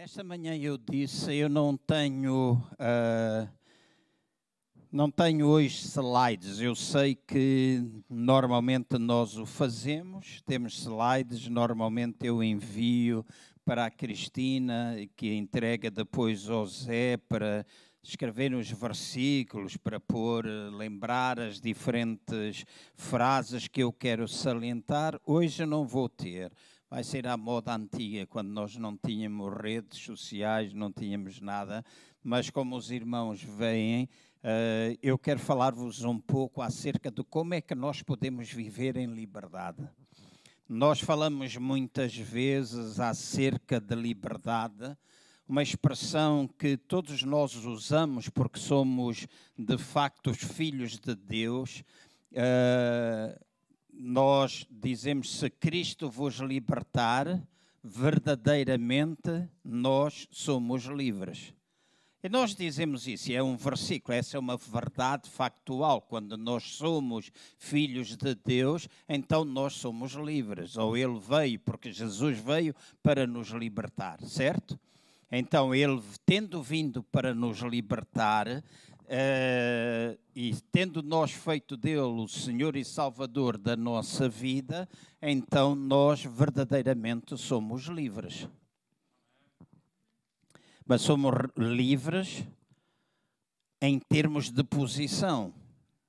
Nesta manhã eu disse, eu não tenho, uh, não tenho hoje slides. Eu sei que normalmente nós o fazemos, temos slides, normalmente eu envio para a Cristina, que entrega depois ao Zé para escrever os versículos, para pôr, lembrar as diferentes frases que eu quero salientar. Hoje eu não vou ter vai ser a moda antiga, quando nós não tínhamos redes sociais, não tínhamos nada, mas como os irmãos veem, uh, eu quero falar-vos um pouco acerca de como é que nós podemos viver em liberdade. Nós falamos muitas vezes acerca de liberdade, uma expressão que todos nós usamos porque somos de facto os filhos de Deus. Uh, nós dizemos: se Cristo vos libertar, verdadeiramente nós somos livres. E nós dizemos isso, é um versículo, essa é uma verdade factual. Quando nós somos filhos de Deus, então nós somos livres. Ou Ele veio, porque Jesus veio para nos libertar, certo? Então, Ele, tendo vindo para nos libertar, Uh, e tendo nós feito dele o Senhor e Salvador da nossa vida, então nós verdadeiramente somos livres. Mas somos livres em termos de posição.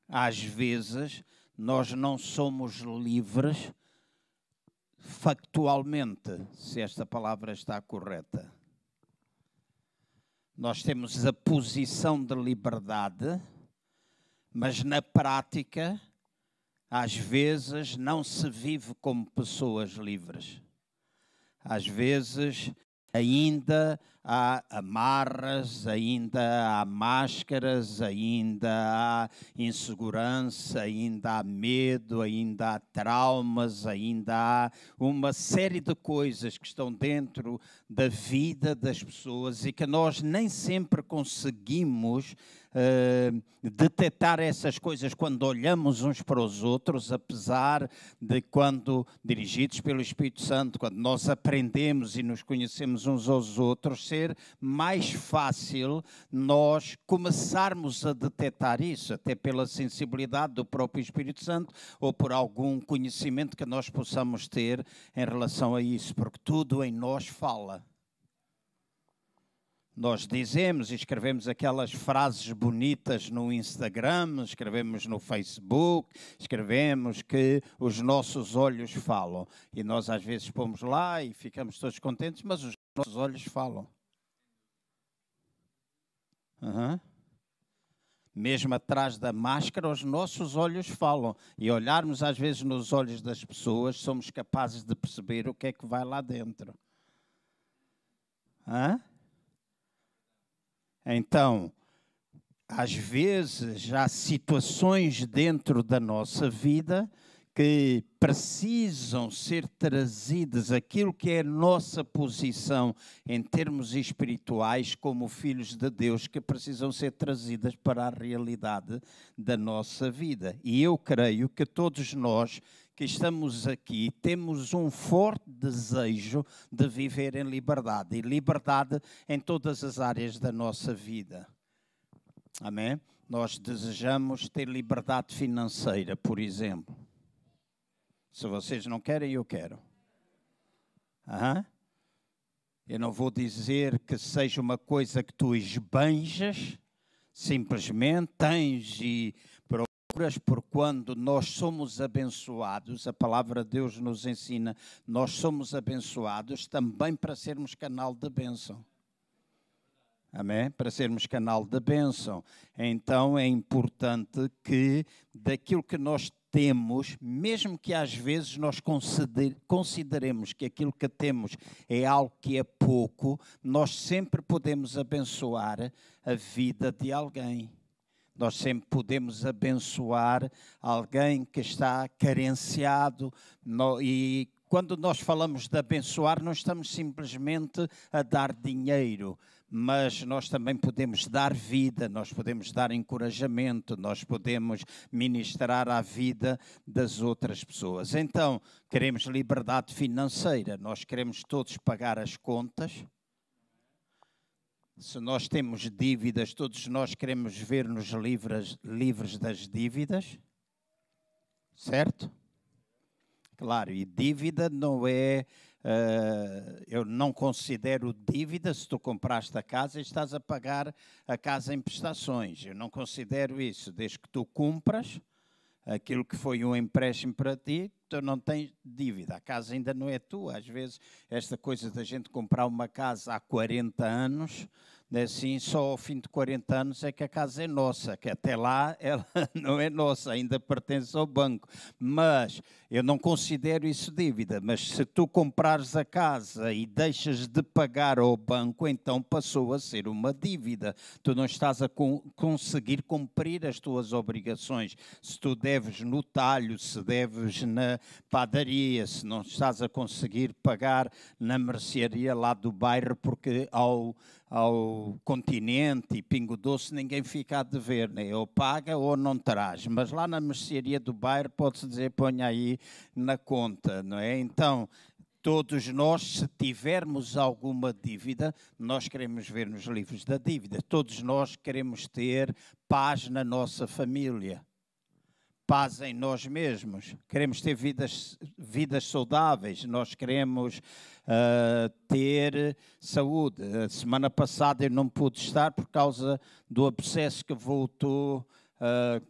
Às vezes nós não somos livres factualmente, se esta palavra está correta. Nós temos a posição de liberdade, mas na prática, às vezes, não se vive como pessoas livres. Às vezes, ainda há amarras, ainda há máscaras, ainda há insegurança, ainda há medo, ainda há traumas, ainda há uma série de coisas que estão dentro da vida das pessoas e que nós nem sempre conseguimos uh, detectar essas coisas quando olhamos uns para os outros, apesar de quando dirigidos pelo Espírito Santo, quando nós aprendemos e nos conhecemos uns aos outros, ser mais fácil nós começarmos a detectar isso, até pela sensibilidade do próprio Espírito Santo ou por algum conhecimento que nós possamos ter em relação a isso, porque tudo em nós fala. Nós dizemos e escrevemos aquelas frases bonitas no Instagram, escrevemos no Facebook, escrevemos que os nossos olhos falam. E nós às vezes pomos lá e ficamos todos contentes, mas os nossos olhos falam. Uhum. Mesmo atrás da máscara, os nossos olhos falam. E olharmos às vezes nos olhos das pessoas, somos capazes de perceber o que é que vai lá dentro. Hã? Então, às vezes há situações dentro da nossa vida que precisam ser trazidas, aquilo que é nossa posição em termos espirituais, como filhos de Deus, que precisam ser trazidas para a realidade da nossa vida. E eu creio que todos nós que estamos aqui temos um forte desejo de viver em liberdade e liberdade em todas as áreas da nossa vida. Amém? Nós desejamos ter liberdade financeira, por exemplo. Se vocês não querem, eu quero. Uhum. Eu não vou dizer que seja uma coisa que tu esbanjas, simplesmente tens e procuras, por quando nós somos abençoados, a palavra de Deus nos ensina, nós somos abençoados também para sermos canal de bênção. Amém? Para sermos canal de bênção. Então é importante que daquilo que nós temos, mesmo que às vezes nós consideremos que aquilo que temos é algo que é pouco, nós sempre podemos abençoar a vida de alguém. Nós sempre podemos abençoar alguém que está carenciado e quando nós falamos de abençoar, não estamos simplesmente a dar dinheiro, mas nós também podemos dar vida, nós podemos dar encorajamento, nós podemos ministrar a vida das outras pessoas. Então, queremos liberdade financeira, nós queremos todos pagar as contas. se nós temos dívidas, todos nós queremos ver-nos livres, livres das dívidas, certo? Claro, e dívida não é. Uh, eu não considero dívida se tu compraste a casa e estás a pagar a casa em prestações. Eu não considero isso. Desde que tu cumpras aquilo que foi um empréstimo para ti, tu não tens dívida. A casa ainda não é tua. Às vezes, esta coisa da gente comprar uma casa há 40 anos assim, só ao fim de 40 anos é que a casa é nossa, que até lá ela não é nossa, ainda pertence ao banco. Mas eu não considero isso dívida. Mas se tu comprares a casa e deixas de pagar ao banco, então passou a ser uma dívida. Tu não estás a conseguir cumprir as tuas obrigações. Se tu deves no talho, se deves na padaria, se não estás a conseguir pagar na mercearia lá do bairro, porque ao ao continente e Pingo Doce, ninguém fica a dever, né? ou paga ou não traz. Mas lá na mercearia do bairro pode-se dizer, ponha aí na conta, não é? Então, todos nós, se tivermos alguma dívida, nós queremos ver nos livros da dívida. Todos nós queremos ter paz na nossa família paz em nós mesmos, queremos ter vidas, vidas saudáveis, nós queremos uh, ter saúde. A semana passada eu não pude estar por causa do abscesso que voltou. Uh,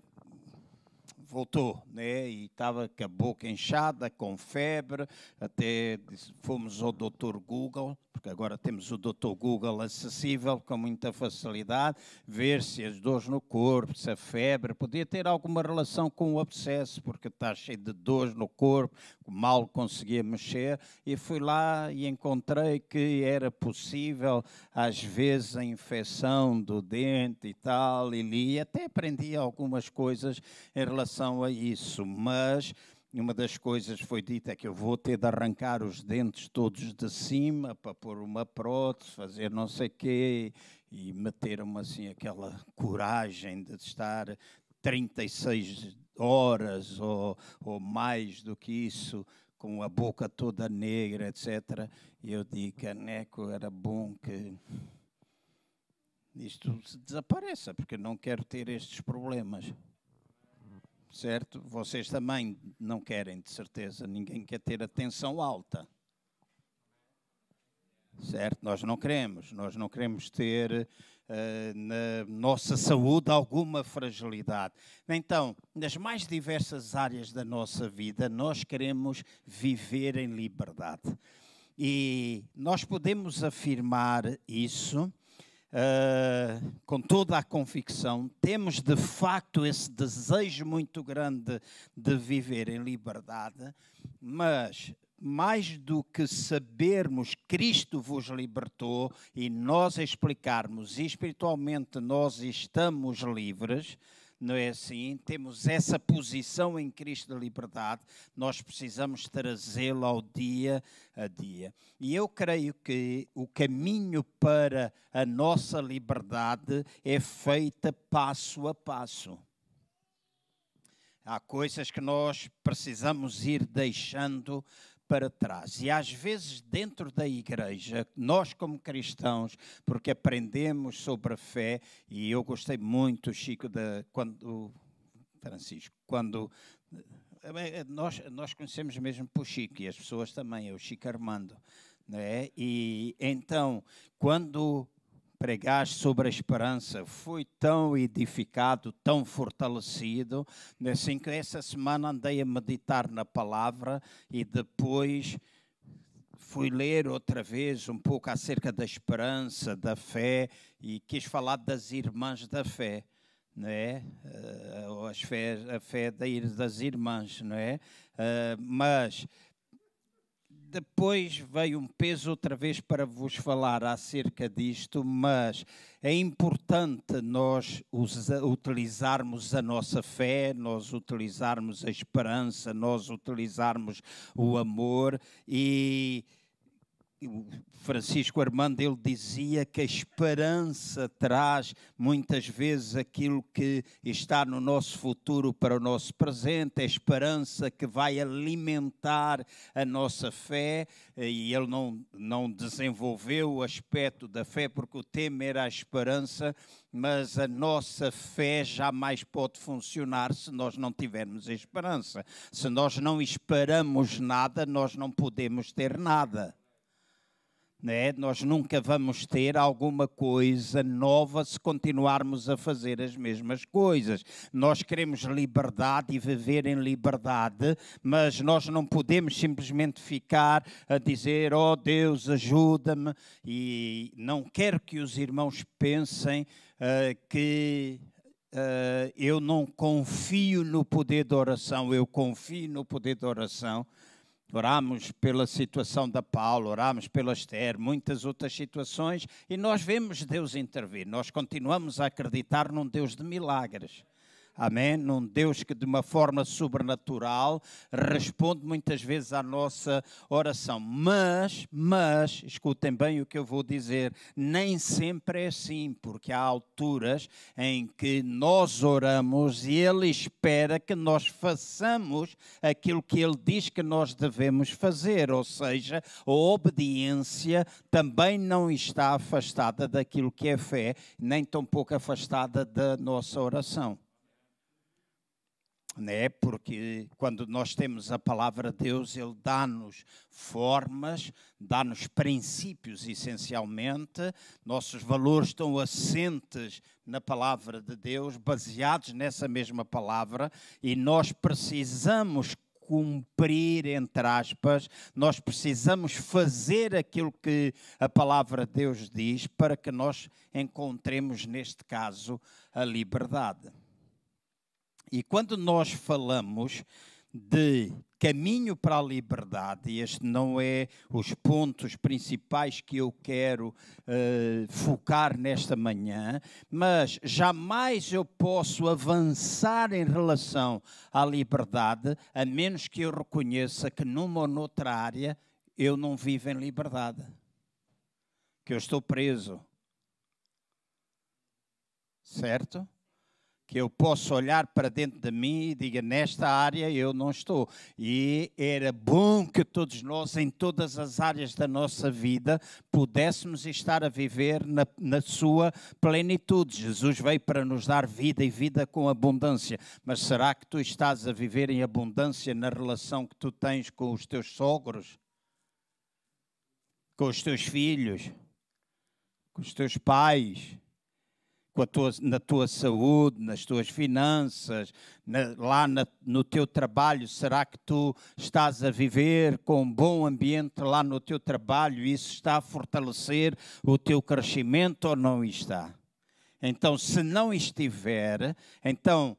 voltou, né? E estava com a boca inchada, com febre, até fomos ao doutor Google, porque agora temos o doutor Google acessível com muita facilidade, ver se as dores no corpo, se a febre, podia ter alguma relação com o abscesso, porque está cheio de dores no corpo, mal conseguia mexer, e fui lá e encontrei que era possível, às vezes, a infecção do dente e tal, e li, até aprendi algumas coisas em relação a isso, mas uma das coisas foi dita é que eu vou ter de arrancar os dentes todos de cima para pôr uma prótese, fazer não sei quê, e meter-me assim aquela coragem de estar 36 horas ou, ou mais do que isso com a boca toda negra, etc. E eu digo, Caneco, era bom que isto desapareça, porque não quero ter estes problemas certo? Vocês também não querem, de certeza, ninguém quer ter a tensão alta. Certo? Nós não queremos, nós não queremos ter na nossa saúde alguma fragilidade. Então, nas mais diversas áreas da nossa vida, nós queremos viver em liberdade. E nós podemos afirmar isso uh, com toda a convicção, temos de facto esse desejo muito grande de viver em liberdade, mas mais do que sabermos Cristo vos libertou e nós explicarmos espiritualmente nós estamos livres, não é assim? Temos essa posição em Cristo de liberdade, nós precisamos trazê-la ao dia a dia. E eu creio que o caminho para a nossa liberdade é feita passo a passo. Há coisas que nós precisamos ir deixando para trás. E às vezes, dentro da igreja, nós, como cristãos, porque aprendemos sobre a fé, e eu gostei muito, Chico, de, quando. Francisco, quando. Eh, nós, nós conhecemos mesmo por Chico e as pessoas também, é o Chico Armando. Né? E então, quando pregaste sobre a esperança, fui tão edificado, tão fortalecido, assim que essa semana andei a meditar na palavra e depois fui ler outra vez um pouco acerca da esperança, da fé e quis falar das irmãs da fé, não é? Uh, as fé, a fé das irmãs, não é? Uh, mas depois veio um peso outra vez para vos falar acerca disto, mas é importante nós utilizarmos a nossa fé, nós utilizarmos a esperança, nós utilizarmos o amor e Francisco Armando ele dizia que a esperança traz muitas vezes aquilo que está no nosso futuro para o nosso presente, a esperança que vai alimentar a nossa fé, e ele não, não desenvolveu o aspecto da fé porque o tema era a esperança, mas a nossa fé jamais pode funcionar se nós não tivermos esperança. Se nós não esperamos nada, nós não podemos ter nada. Né? Nós nunca vamos ter alguma coisa nova se continuarmos a fazer as mesmas coisas. Nós queremos liberdade e viver em liberdade, mas nós não podemos simplesmente ficar a dizer: Oh Deus, ajuda-me. E não quero que os irmãos pensem uh, que Uh, eu não confio no poder da oração, eu confio no poder da oração, Oramos pela situação da Paulo, oramos pela Esther, muitas outras situações, e nós vemos Deus intervir. Nós continuamos a acreditar num Deus de milagres. Amém? Num Deus que de uma forma sobrenatural responde muitas vezes à nossa oração. Mas, mas, escutem bem o que eu vou dizer, nem sempre é assim, porque há alturas em que nós oramos e Ele espera que nós façamos aquilo que Ele diz que nós devemos fazer, ou seja, a obediência também não está afastada daquilo que é fé, nem tampouco afastada da nossa oração né? porque quando nós temos a palavra de Deus, Ele dá-nos formas, dá-nos princípios essencialmente, nossos valores estão assentes na palavra de Deus, baseados nessa mesma palavra, e nós precisamos cumprir, entre aspas, nós precisamos fazer aquilo que a palavra de Deus diz para que nós encontremos, neste caso, a liberdade. E quando nós falamos de caminho para a liberdade, este não é os pontos principais que eu quero uh, focar nesta manhã, mas jamais eu posso avançar em relação à liberdade, a menos que eu reconheça que numa ou noutra área eu não vivo em liberdade, que eu estou preso. Certo? Que eu posso olhar para dentro de mim e diga nesta área eu não estou. E era bom que todos nós, em todas as áreas da nossa vida, pudéssemos estar a viver na, na sua plenitude. Jesus veio para nos dar vida e vida com abundância. Mas será que tu estás a viver em abundância na relação que tu tens com os teus sogros? Com os teus filhos? Com os teus pais? Tua, na tua saúde, nas tuas finanças, na, lá na, no teu trabalho? Será que tu estás a viver com um bom ambiente lá no teu trabalho? Isso está a fortalecer o teu crescimento ou não está? Então, se não estiver, então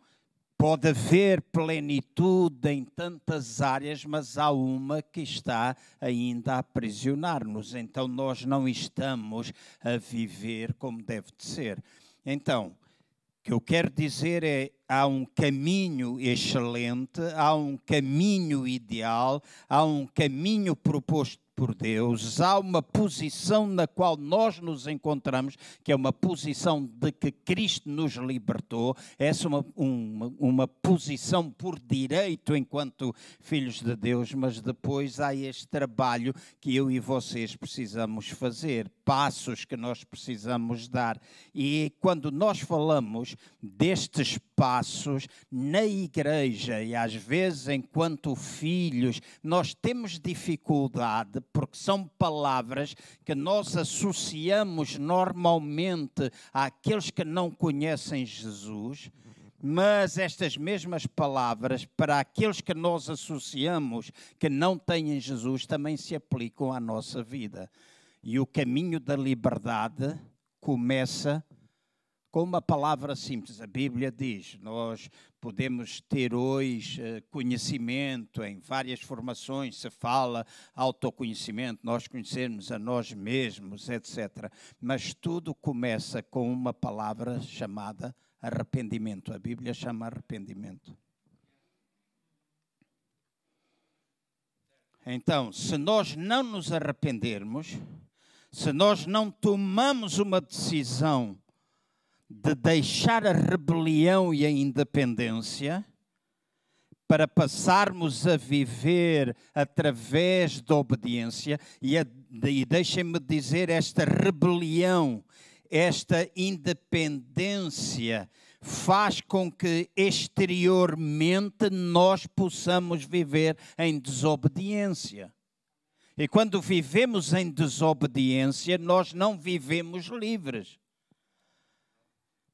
pode haver plenitude em tantas áreas, mas há uma que está ainda a aprisionar-nos. Então, nós não estamos a viver como deve de ser. Então, o que eu quero dizer é: há um caminho excelente, há um caminho ideal, há um caminho proposto por Deus, há uma posição na qual nós nos encontramos, que é uma posição de que Cristo nos libertou, essa é uma, uma, uma posição por direito enquanto filhos de Deus, mas depois há este trabalho que eu e vocês precisamos fazer, passos que nós precisamos dar. E quando nós falamos destes passos na igreja, e às vezes enquanto filhos, nós temos dificuldade porque são palavras que nós associamos normalmente àqueles que não conhecem Jesus. Mas estas mesmas palavras, para aqueles que nós associamos que não têm Jesus, também se aplicam à nossa vida. E o caminho da liberdade começa com uma palavra simples. A Bíblia diz: nós podemos ter hoje eh, conhecimento em várias formações, se fala autoconhecimento, nós conhecermos a nós mesmos, etc. Mas tudo começa com uma palavra chamada arrependimento. A Bíblia chama arrependimento. Então, se nós não nos arrependermos, se nós não tomamos uma decisão de deixar a rebelião e a independência, para passarmos a viver através da obediência, e, e deixem-me dizer, esta rebelião, esta independência, faz com que exteriormente nós possamos viver em desobediência. E quando vivemos em desobediência, nós não vivemos livres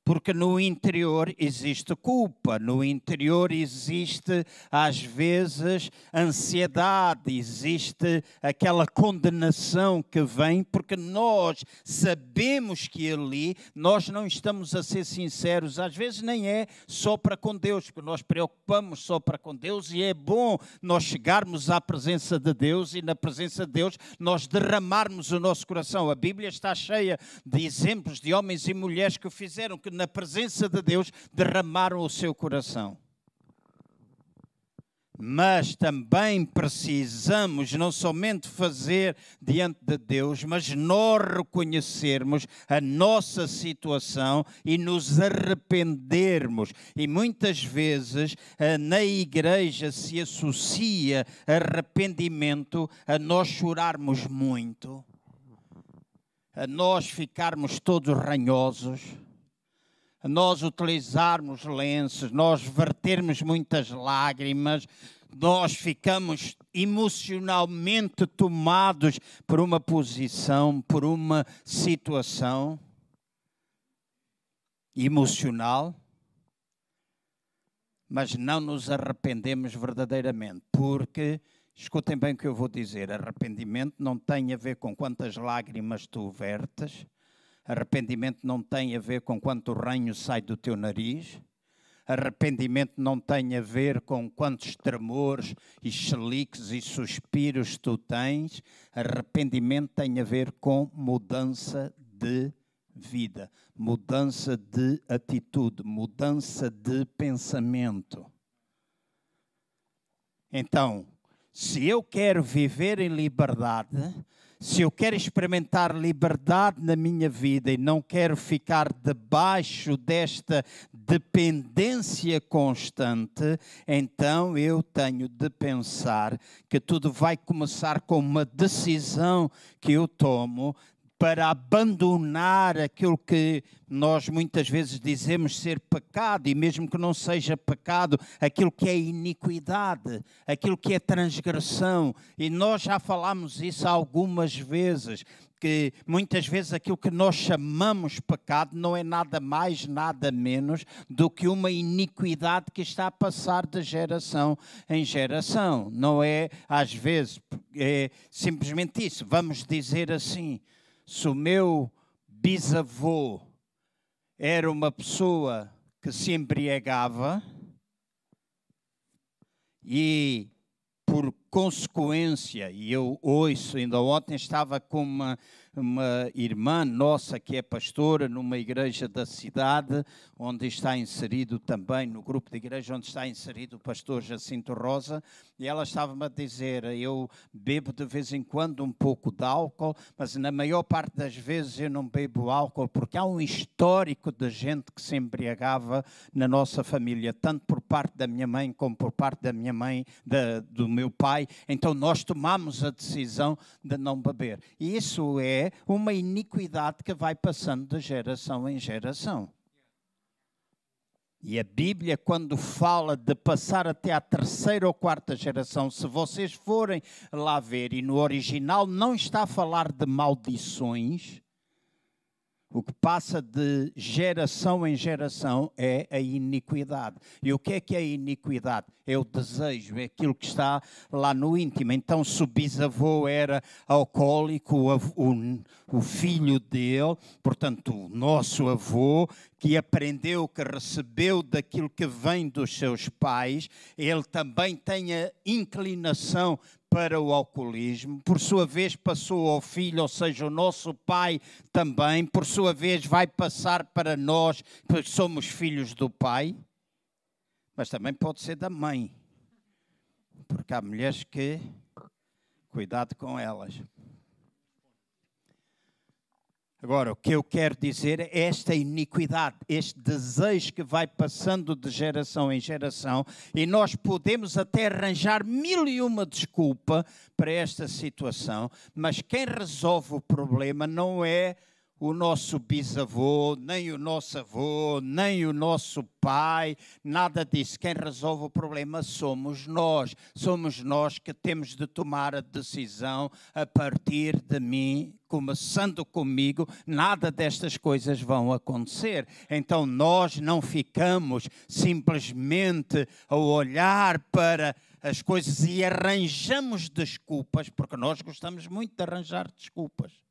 porque no interior existe culpa, no interior existe, às vezes, ansiedade, existe aquela condenação que vem, porque nós sabemos que ali nós não estamos a ser sinceros, às vezes nem é só para com Deus, porque nós preocupamos só para com Deus e é bom nós chegarmos à presença de Deus e na presença de Deus nós derramarmos o nosso coração. A Bíblia está cheia de exemplos de homens e mulheres que fizeram que na presença de Deus, derramaram o seu coração. Mas também precisamos não somente fazer diante de Deus, mas nós reconhecermos a nossa situação e nos arrependermos. E muitas vezes eh, na igreja se associa arrependimento a nós chorarmos muito, a nós ficarmos todos ranhosos nós utilizarmos lenços, nós vertermos muitas lágrimas, nós ficamos emocionalmente tomados por uma posição, por uma situação emocional, mas não nos arrependemos verdadeiramente, porque, escutem bem o que eu vou dizer, arrependimento não tem a ver com quantas lágrimas tu vertes, Arrependimento não tem a ver com quanto ranho sai do teu nariz. Arrependimento não tem a ver com quantos tremores e cheliques e suspiros tu tens. Arrependimento tem a ver com mudança de vida, mudança de atitude, mudança de pensamento. Então, se eu quero viver em liberdade, se eu quero experimentar liberdade na minha vida e não quero ficar debaixo desta dependência constante, então eu tenho de pensar que tudo vai começar com uma decisão que eu tomo para abandonar aquilo que nós muitas vezes dizemos ser pecado, e mesmo que não seja pecado, aquilo que é iniquidade, aquilo que é transgressão. E nós já falámos isso algumas vezes, que muitas vezes aquilo que nós chamamos pecado não é nada mais, nada menos do que uma iniquidade que está a passar de geração em geração. Não é, às vezes, é simplesmente isso. Vamos dizer assim se o meu bisavô era uma pessoa que se embriagava e por consequência, e eu ouço, ainda ontem estava com uma, uma irmã nossa que é pastora numa igreja da cidade, onde está inserido também, no grupo de igreja onde está inserido o pastor Jacinto Rosa, e ela estava-me a dizer: Eu bebo de vez em quando um pouco de álcool, mas na maior parte das vezes eu não bebo álcool, porque há um histórico de gente que se embriagava na nossa família, tanto por parte da minha mãe como por parte da minha mãe, do meu pai. Então nós tomamos a decisão de não beber. E isso é uma iniquidade que vai passando de geração em geração. E a Bíblia, quando fala de passar até à terceira ou quarta geração, se vocês forem lá ver, e no original não está a falar de maldições, o que passa de geração em geração é a iniquidade. E o que é que é a iniquidade? É o desejo, é aquilo que está lá no íntimo. Então, se o bisavô era alcoólico, o, o, o filho dele, portanto, o nosso avô, que aprendeu, que recebeu daquilo que vem dos seus pais, ele também tem a inclinação para o alcoolismo, por sua vez passou ao filho, ou seja, o nosso pai também, por sua vez vai passar para nós, porque somos filhos do pai, mas também pode ser da mãe, porque há mulheres que Cuidado com elas. Agora, o que eu quero dizer é esta iniquidade, este desejo que vai passando de geração em geração, e nós podemos até arranjar mil e uma desculpa para esta situação, mas quem resolve o problema não é o nosso bisavô, nem o nosso avô, nem o nosso pai, nada disso. Quem resolve o problema somos nós. Somos nós que temos de tomar a decisão a partir de mim, começando comigo, nada destas coisas vão acontecer. Então nós não ficamos simplesmente a olhar para as coisas e arranjamos desculpas, porque nós gostamos muito de arranjar desculpas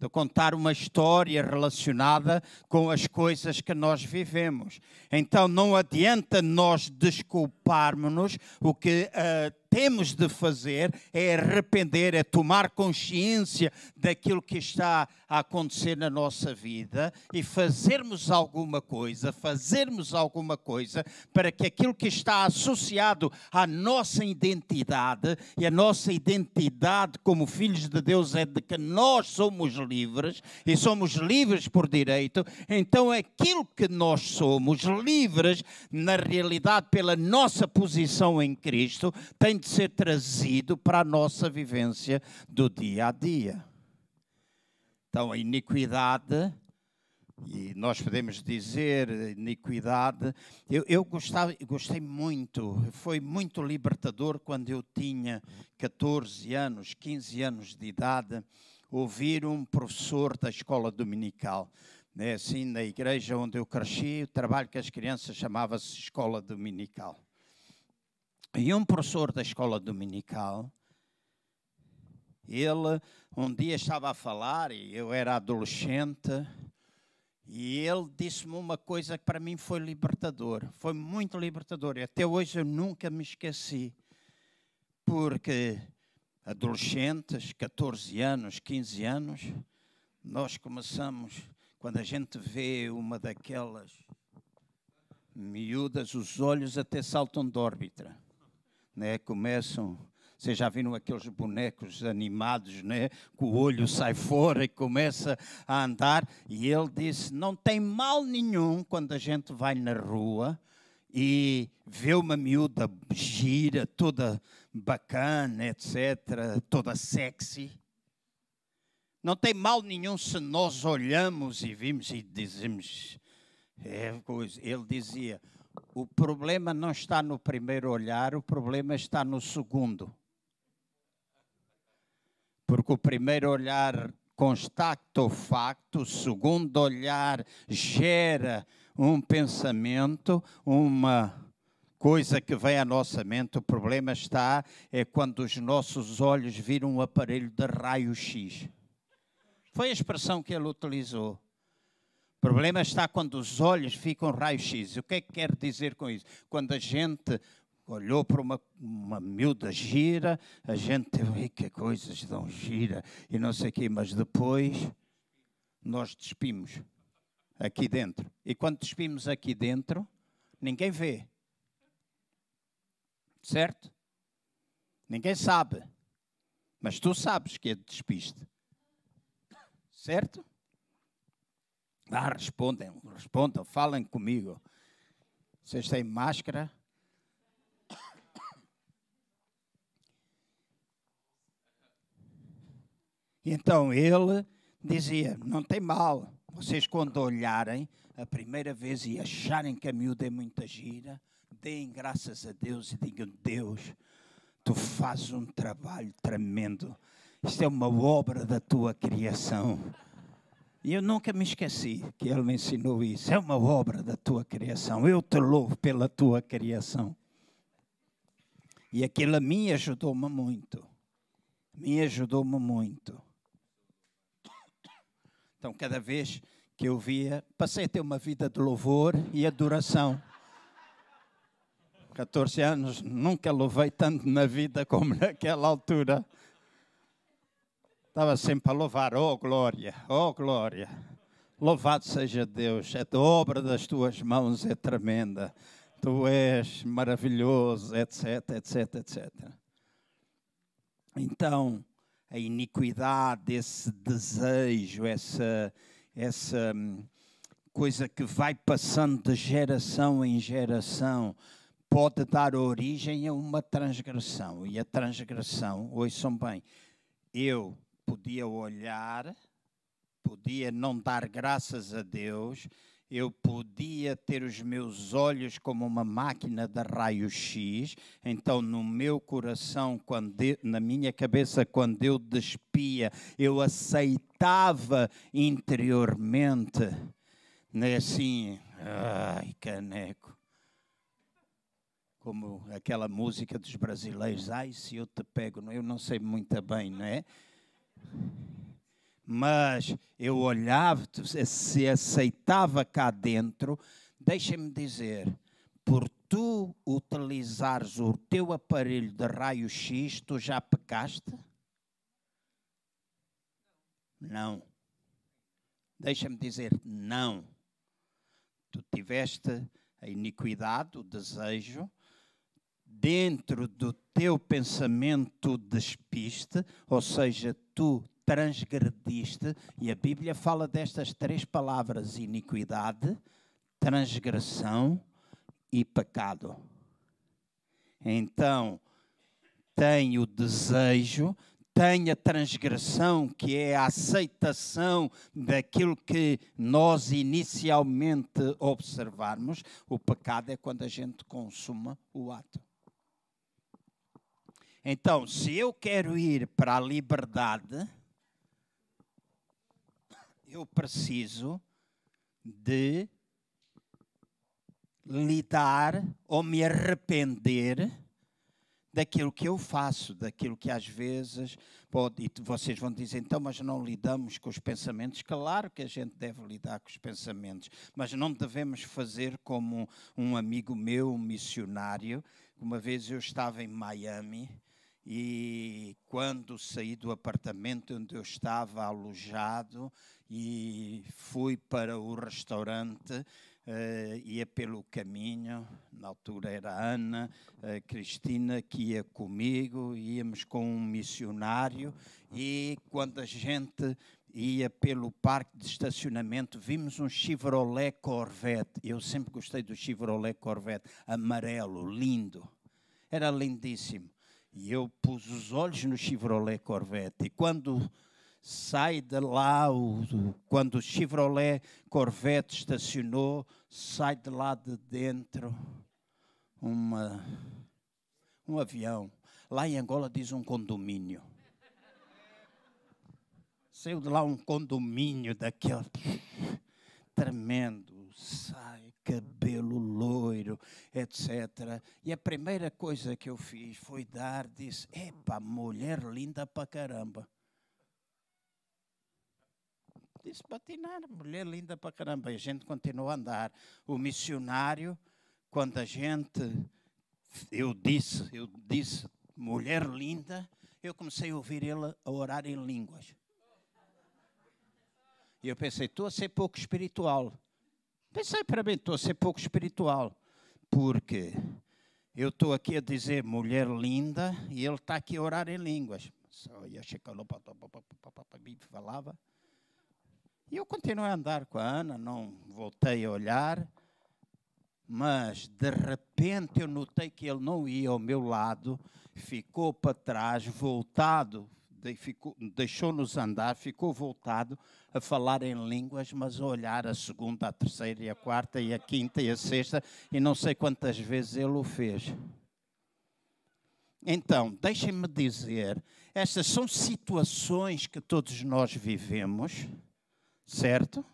de contar uma história relacionada com as coisas que nós vivemos. Então não adianta nós desculparmos-nos, o que uh, temos de fazer é arrepender, é tomar consciência daquilo que está a acontecer na nossa vida e fazermos alguma coisa, fazermos alguma coisa para que aquilo que está associado à nossa identidade, e a nossa identidade como filhos de Deus é de que nós somos livres e somos livres por direito, então aquilo que nós somos livres, na realidade, pela nossa posição em Cristo, tem de ser trazido para a nossa vivência do dia a dia. Então, a iniquidade, e nós podemos dizer iniquidade, eu, eu gostava, gostei muito, foi muito libertador quando eu tinha 14 anos, 15 anos de idade, ouvir um professor da escola dominical. Né, assim, na igreja onde eu cresci, o trabalho que as crianças chamava-se escola dominical. E um professor da escola dominical, ele um dia estava a falar, e eu era adolescente, e ele disse-me uma coisa que para mim foi libertador, foi muito libertador, e até hoje eu nunca me esqueci, porque adolescentes, 14 anos, 15 anos, nós começamos, quando a gente vê uma daquelas miúdas, os olhos até saltam de órbita né, começam. Vocês já viram aqueles bonecos animados, né? Que o olho sai fora e começa a andar. E ele disse: Não tem mal nenhum quando a gente vai na rua e vê uma miúda gira, toda bacana, etc., toda sexy. Não tem mal nenhum se nós olhamos e vimos e dizemos. É. Ele dizia: o problema não está no primeiro olhar, o problema está no segundo. Porque o primeiro olhar constata o facto, o segundo olhar gera um pensamento, uma coisa que vem à nossa mente. O problema está é quando os nossos olhos viram um aparelho de raio-x. Foi a expressão que ele utilizou. O problema está quando os olhos ficam raio-x. O que é que quer dizer com isso? Quando a gente olhou para uma, uma miúda gira, a gente teve, que coisas dão gira e não sei o quê, mas depois nós despimos aqui dentro. E quando despimos aqui dentro, ninguém vê. Certo? Ninguém sabe. Mas tu sabes que é despiste. Certo? Ah, respondem, respondam, falem comigo. Vocês têm máscara? Então ele dizia: Não tem mal. Vocês, quando olharem a primeira vez e acharem que a miúda é muita gira, deem graças a Deus e digam: Deus, tu fazes um trabalho tremendo. Isto é uma obra da tua criação. E eu nunca me esqueci que ele me ensinou isso. É uma obra da tua criação. Eu te louvo pela tua criação. E aquilo a mim ajudou-me muito. Me ajudou-me muito. Então, cada vez que eu via, passei a ter uma vida de louvor e adoração. 14 anos, nunca louvei tanto na vida como naquela altura. Estava sempre a louvar, oh glória, oh glória. Louvado seja Deus, a obra das tuas mãos é tremenda. Tu és maravilhoso, etc, etc, etc. Então, a iniquidade, esse desejo, essa, essa hum, coisa que vai passando de geração em geração, pode dar origem a uma transgressão. E a transgressão, ouçam bem, eu podia olhar, podia não dar graças a Deus, eu podia ter os meus olhos como uma máquina de raio-x, então no meu coração, quando eu, na minha cabeça, quando eu despia, eu aceitava interiormente, né, assim, ai, caneco. Como aquela música dos brasileiros, ai, se eu te pego, eu não sei muito bem, não é? Mas eu olhava, se aceitava cá dentro, deixa-me dizer, por tu utilizares o teu aparelho de raio-x, tu já pecaste? Não. Deixa-me dizer, não. Tu tiveste a iniquidade, o desejo, dentro do teu pensamento despiste, ou seja, tu transgrediste, e a Bíblia fala destas três palavras: iniquidade, transgressão e pecado. Então, tem o desejo, tem a transgressão, que é a aceitação daquilo que nós inicialmente observarmos. O pecado é quando a gente consuma o ato. Então, se eu quero ir para a liberdade, eu preciso de lidar ou me arrepender daquilo que eu faço, daquilo que às vezes pode, e vocês vão dizer, então, mas não lidamos com os pensamentos. Claro que a gente deve lidar com os pensamentos, mas não devemos fazer como um amigo meu, um missionário. Uma vez eu estava em Miami e quando saí do apartamento onde eu estava alojado e fui para o restaurante, uh, ia pelo caminho, na altura era a Ana, a Cristina que ia comigo, íamos com um missionário e quando a gente ia pelo parque de estacionamento, vimos um Chevrolet Corvette. Eu sempre gostei do Chevrolet Corvette, amarelo, lindo. Era lindíssimo. E eu pus os olhos no Chevrolet Corvette. E quando sai de lá, quando o Chevrolet Corvette estacionou, sai de lá de dentro uma, um avião. Lá em Angola diz um condomínio. Saiu de lá um condomínio daquele tremendo, sai cabelo loiro, etc. E a primeira coisa que eu fiz foi dar, disse, epa, mulher linda pra caramba. Disse, batinar, mulher linda pra caramba. E a gente continuou a andar. O missionário, quando a gente, eu disse, eu disse, mulher linda, eu comecei a ouvir ele a orar em línguas. E eu pensei, estou a ser pouco espiritual. Pensei para mim, estou a ser pouco espiritual, porque eu estou aqui a dizer mulher linda e ele está aqui a orar em línguas. Falava. E eu continuei a andar com a Ana, não voltei a olhar, mas de repente eu notei que ele não ia ao meu lado, ficou para trás, voltado, deixou-nos andar, ficou voltado a falar em línguas, mas a olhar a segunda, a terceira e a quarta e a quinta e a sexta, e não sei quantas vezes ele o fez. Então, deixem-me dizer, estas são situações que todos nós vivemos, certo?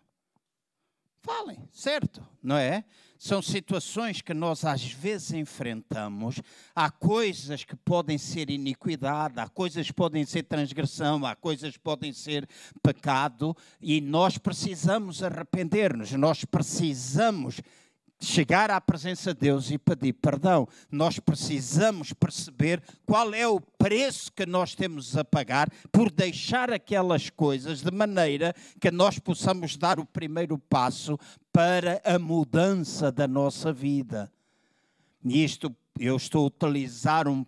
Falem, certo, não é? São situações que nós às vezes enfrentamos. Há coisas que podem ser iniquidade, há coisas que podem ser transgressão, há coisas que podem ser pecado e nós precisamos arrepender-nos, nós precisamos chegar à presença de Deus e pedir perdão. Nós precisamos perceber qual é o preço que nós temos a pagar por deixar aquelas coisas de maneira que nós possamos dar o primeiro passo para a mudança da nossa vida. E isto eu estou a utilizar um,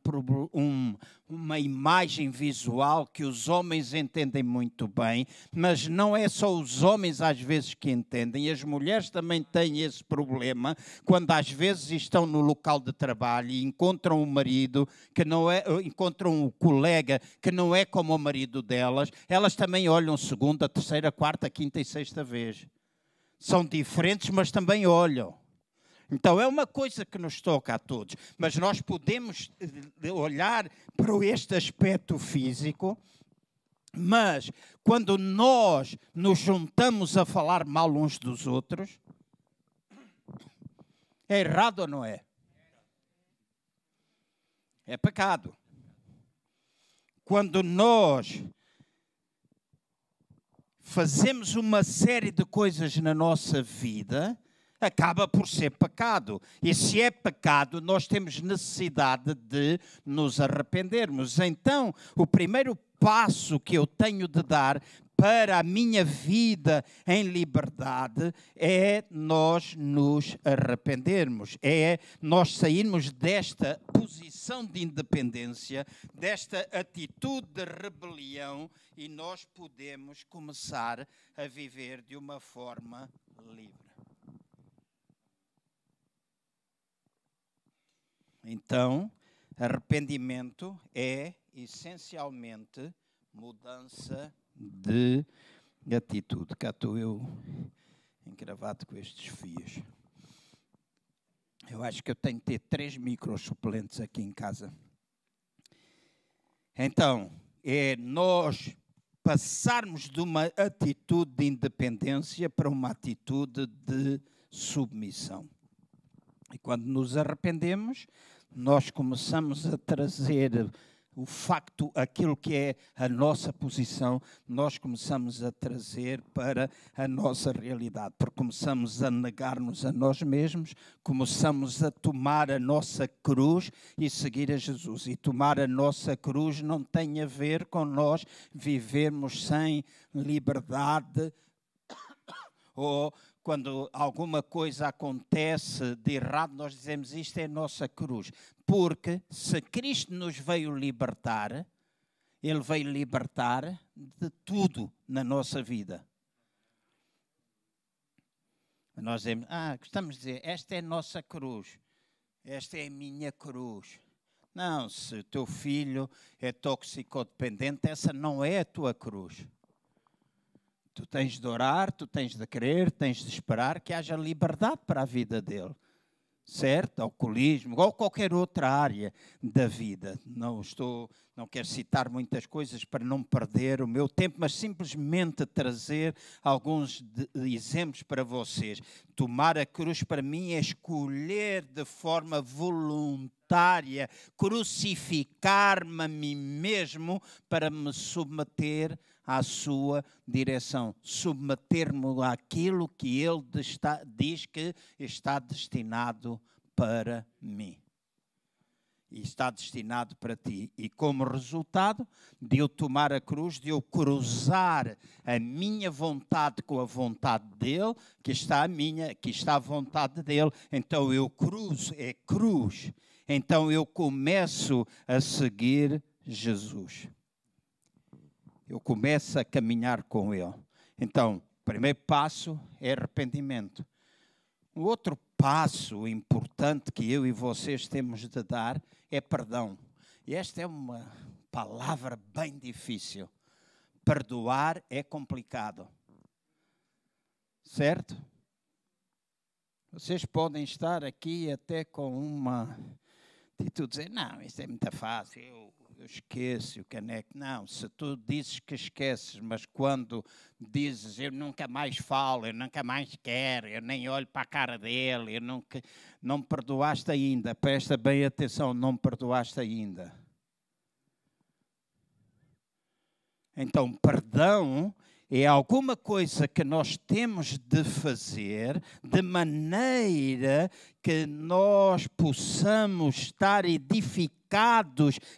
um, uma imagem visual que os homens entendem muito bem, mas não é só os homens às vezes que entendem, as mulheres também têm esse problema quando às vezes estão no local de trabalho e encontram o marido que não é, encontram o colega que não é como o marido delas, elas também olham segunda, terceira, quarta, quinta e sexta vez. São diferentes, mas também olham. Então é uma coisa que nos toca a todos, mas nós podemos eh, olhar para este aspecto físico, mas quando nós nos juntamos a falar mal uns dos outros, é errado ou não é? É pecado. Quando nós fazemos uma série de coisas na nossa vida, acaba por ser pecado. E se é pecado, nós temos necessidade de nos arrependermos. Então, o primeiro passo que eu tenho de dar para a minha vida em liberdade é nós nos arrependermos, é nós sairmos desta posição de independência, desta atitude de rebelião e nós podemos começar a viver de uma forma livre. Então, arrependimento é essencialmente mudança de atitude. Cá estou eu encravado com estes fios. Eu acho que eu tenho que ter três micros suplentes aqui em casa. Então, é nós passarmos de uma atitude de independência para uma atitude de submissão. E quando nos arrependemos, nós começamos a trazer o facto, aquilo que é a nossa posição, nós começamos a trazer para a nossa realidade, porque começamos a negar-nos a nós mesmos, começamos a tomar a nossa cruz e seguir a Jesus. E tomar a nossa cruz não tem a ver com nós vivermos sem liberdade ou quando alguma coisa acontece de errado, nós dizemos isto é nossa cruz. Porque se Cristo nos veio libertar, Ele veio libertar de tudo na nossa vida. Nós dizemos, ah, gostamos de dizer, esta é nossa cruz, esta é a minha cruz. Não, se o teu filho é toxicodependente, essa não é a tua cruz. Tu tens de orar, tu tens de crer, tens de esperar que haja liberdade para a vida dele. Certo? Alcoolismo ou qualquer outra área da vida. Não estou, não quero citar muitas coisas para não perder o meu tempo, mas simplesmente trazer alguns de, exemplos para vocês. Tomar a cruz para mim é escolher de forma voluntária, crucificar-me a mim mesmo para me submeter à sua direção, submeter-me àquilo que Ele está, diz que está destinado para mim. E está destinado para ti. E como resultado de eu tomar a cruz, de eu cruzar a minha vontade com a vontade dele, que está a minha, que está a vontade dele, então eu cruzo, é cruz. Então eu começo a seguir Jesus eu começo a caminhar com Ele. Então, o primeiro passo é arrependimento. O outro passo importante que eu e vocês temos de dar é perdão. E esta é uma palavra bem difícil. Perdoar é complicado. Certo? Vocês podem estar aqui até com uma atitude dizer, não, isso é muito fácil, eu eu esqueço o caneco. Não, se tu dizes que esqueces, mas quando dizes eu nunca mais falo, eu nunca mais quero, eu nem olho para a cara dele, eu nunca, não perdoaste ainda. Presta bem atenção, não perdoaste ainda. Então, perdão é alguma coisa que nós temos de fazer de maneira que nós possamos estar edificados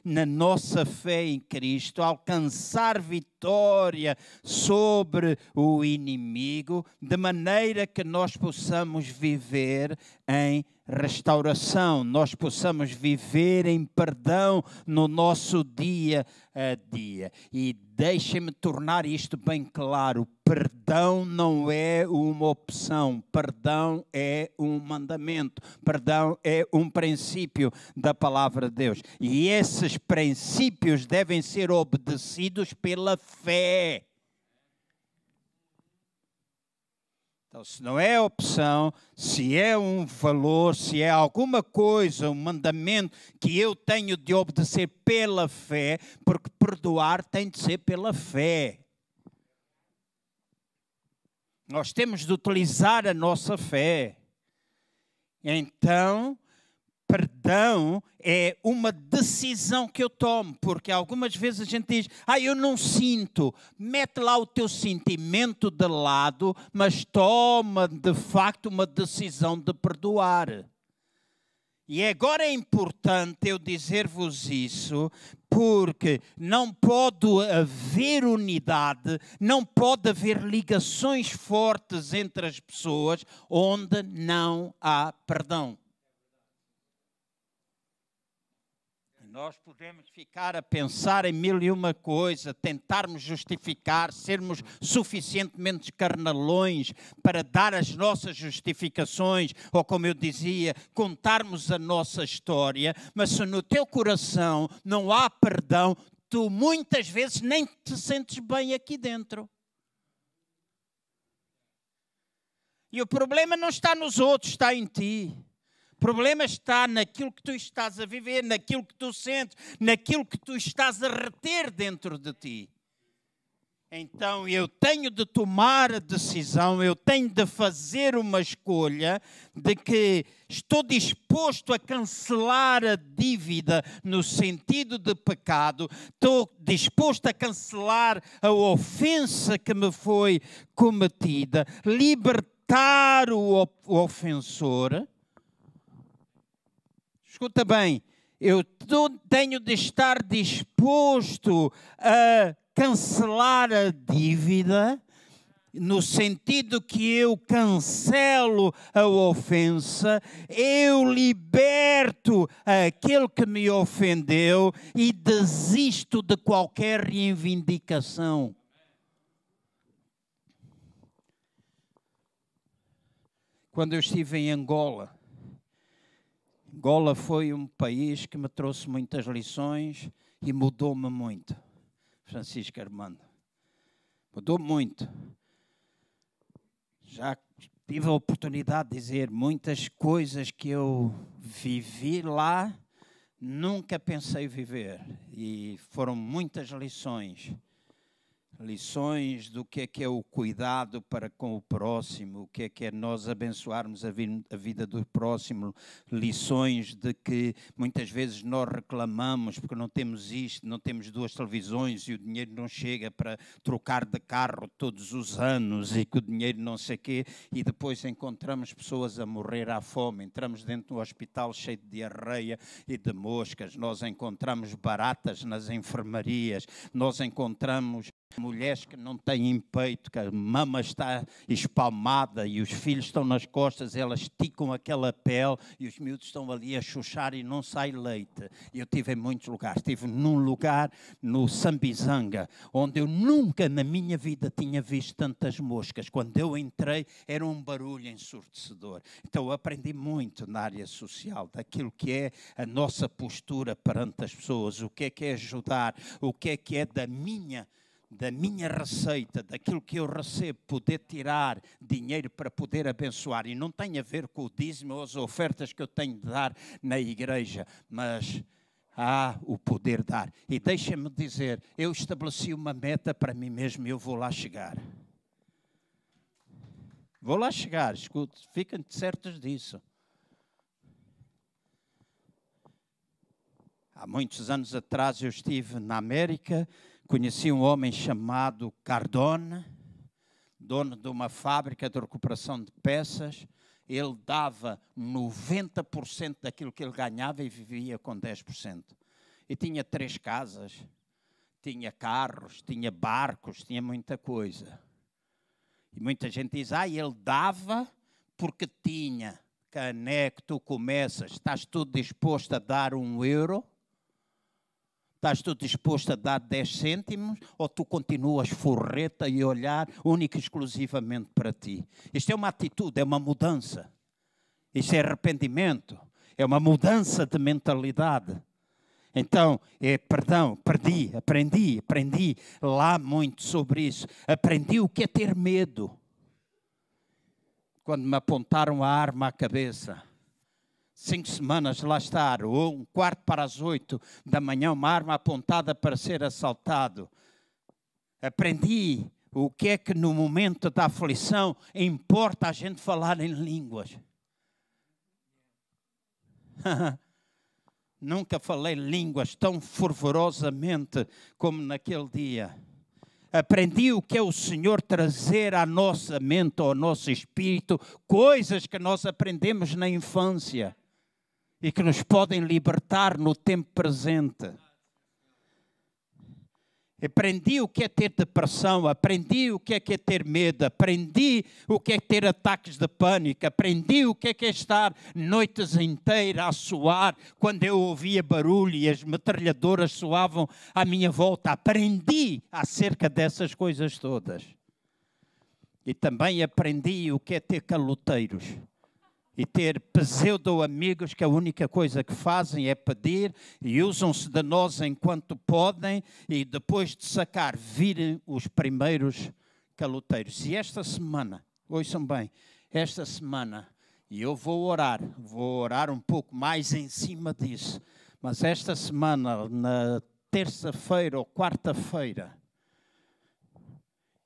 na nossa fé em Cristo, alcançar vitória sobre o inimigo, de maneira que nós possamos viver em restauração, nós possamos viver em perdão no nosso dia a dia. E deixem-me tornar isto bem claro: perdão não é uma opção, perdão é um mandamento, perdão é um princípio da palavra de Deus. E esses princípios devem ser obedecidos pela fé. Então, se não é opção, se é um valor, se é alguma coisa, um mandamento que eu tenho de obedecer pela fé, porque perdoar tem de ser pela fé. Nós temos de utilizar a nossa fé. Então, perdão é uma decisão que eu tomo, porque algumas vezes a gente diz, ah, eu não sinto. Mete lá o teu sentimento de lado, mas toma de facto uma decisão de perdoar. E agora é importante eu dizer-vos isso, porque não pode haver unidade, não pode haver ligações fortes entre as pessoas onde não há perdão. Nós podemos ficar a pensar em mil e uma coisa, tentarmos justificar, sermos suficientemente carnalões para dar as nossas justificações, ou como eu dizia, contarmos a nossa história, mas se no teu coração não há perdão, tu muitas vezes nem te sentes bem aqui dentro. E o problema não está nos outros, está em ti problema está naquilo que tu estás a viver, naquilo que tu sentes, naquilo que tu estás a reter dentro de ti. Então eu tenho de tomar a decisão, eu tenho de fazer uma escolha de que estou disposto a cancelar a dívida no sentido de pecado, estou disposto a cancelar a ofensa que me foi cometida, libertar o ofensor escuta bem, eu tenho de estar disposto a cancelar a dívida, no sentido que eu cancelo a ofensa, eu liberto aquele que me ofendeu e desisto de qualquer reivindicação. Quando eu estive em Angola, Angola foi um país que me trouxe muitas lições e mudou-me muito. Francisco Armando. Mudou muito. Já tive a oportunidade de dizer muitas coisas que eu vivi lá, nunca pensei viver. E foram muitas lições lições do que é que é o cuidado para com o próximo, o que é que é nós abençoarmos a, vida do próximo, lições de que muitas vezes nós reclamamos porque não temos isto, não temos duas televisões e o dinheiro não chega para trocar de carro todos os anos e que o dinheiro não sei quê, e depois encontramos pessoas a morrer à fome, entramos dentro do hospital cheio de diarreia e de moscas, nós encontramos baratas nas enfermarias, nós encontramos Mulheres que não têm peito, que a mama está espalmada e os filhos estão nas costas, elas esticam aquela pele e os miúdos estão ali a chuchar e não sai leite. Eu tive em muitos lugares. Estive num lugar no Sambizanga, onde eu nunca na minha vida tinha visto tantas moscas. Quando eu entrei, era um barulho ensurdecedor. Então eu aprendi muito na área social, daquilo que é a nossa postura perante as pessoas, o que é que é ajudar, o que é que é da minha da minha receita, daquilo que eu recebo, poder tirar dinheiro para poder abençoar. E não tem a ver com o dízimo ou as ofertas que eu tenho de dar na igreja, mas há o poder dar. E deixa-me dizer, eu estabeleci uma meta para mim mesmo e eu vou lá chegar. Vou lá chegar, escute, fiquem certos disso. Há muitos anos atrás eu estive na América Conheci um homem chamado Cardone, dono de uma fábrica de recuperação de peças. Ele dava 90% daquilo que ele ganhava e vivia com 10%. E tinha três casas, tinha carros, tinha barcos, tinha muita coisa. E muita gente diz: ah, ele dava porque tinha. caneco tu começas? Estás tudo disposto a dar um euro? Estás tu disposto a dar 10 cêntimos ou tu continuas forreta e olhar única e exclusivamente para ti? Isto é uma atitude, é uma mudança. Isto é arrependimento, é uma mudança de mentalidade. Então, é perdão, perdi, aprendi, aprendi lá muito sobre isso. Aprendi o que é ter medo. Quando me apontaram a arma à cabeça cinco semanas lá estar, ou um quarto para as oito da manhã, uma arma apontada para ser assaltado. Aprendi o que é que no momento da aflição importa a gente falar em línguas. Nunca falei línguas tão fervorosamente como naquele dia. Aprendi o que é o Senhor trazer à nossa mente, ao nosso espírito, coisas que nós aprendemos na infância e que nos podem libertar no tempo presente. Aprendi o que é ter depressão, aprendi o que é, que é ter medo, aprendi o que é ter ataques de pânico, aprendi o que é, que é estar noites inteiras a suar quando eu ouvia barulho e as metralhadoras soavam à minha volta. Aprendi acerca dessas coisas todas. E também aprendi o que é ter caloteiros e ter pseudo-amigos que a única coisa que fazem é pedir e usam-se de nós enquanto podem e depois de sacar virem os primeiros caloteiros. E esta semana, ouçam bem, esta semana, e eu vou orar, vou orar um pouco mais em cima disso, mas esta semana, na terça-feira ou quarta-feira,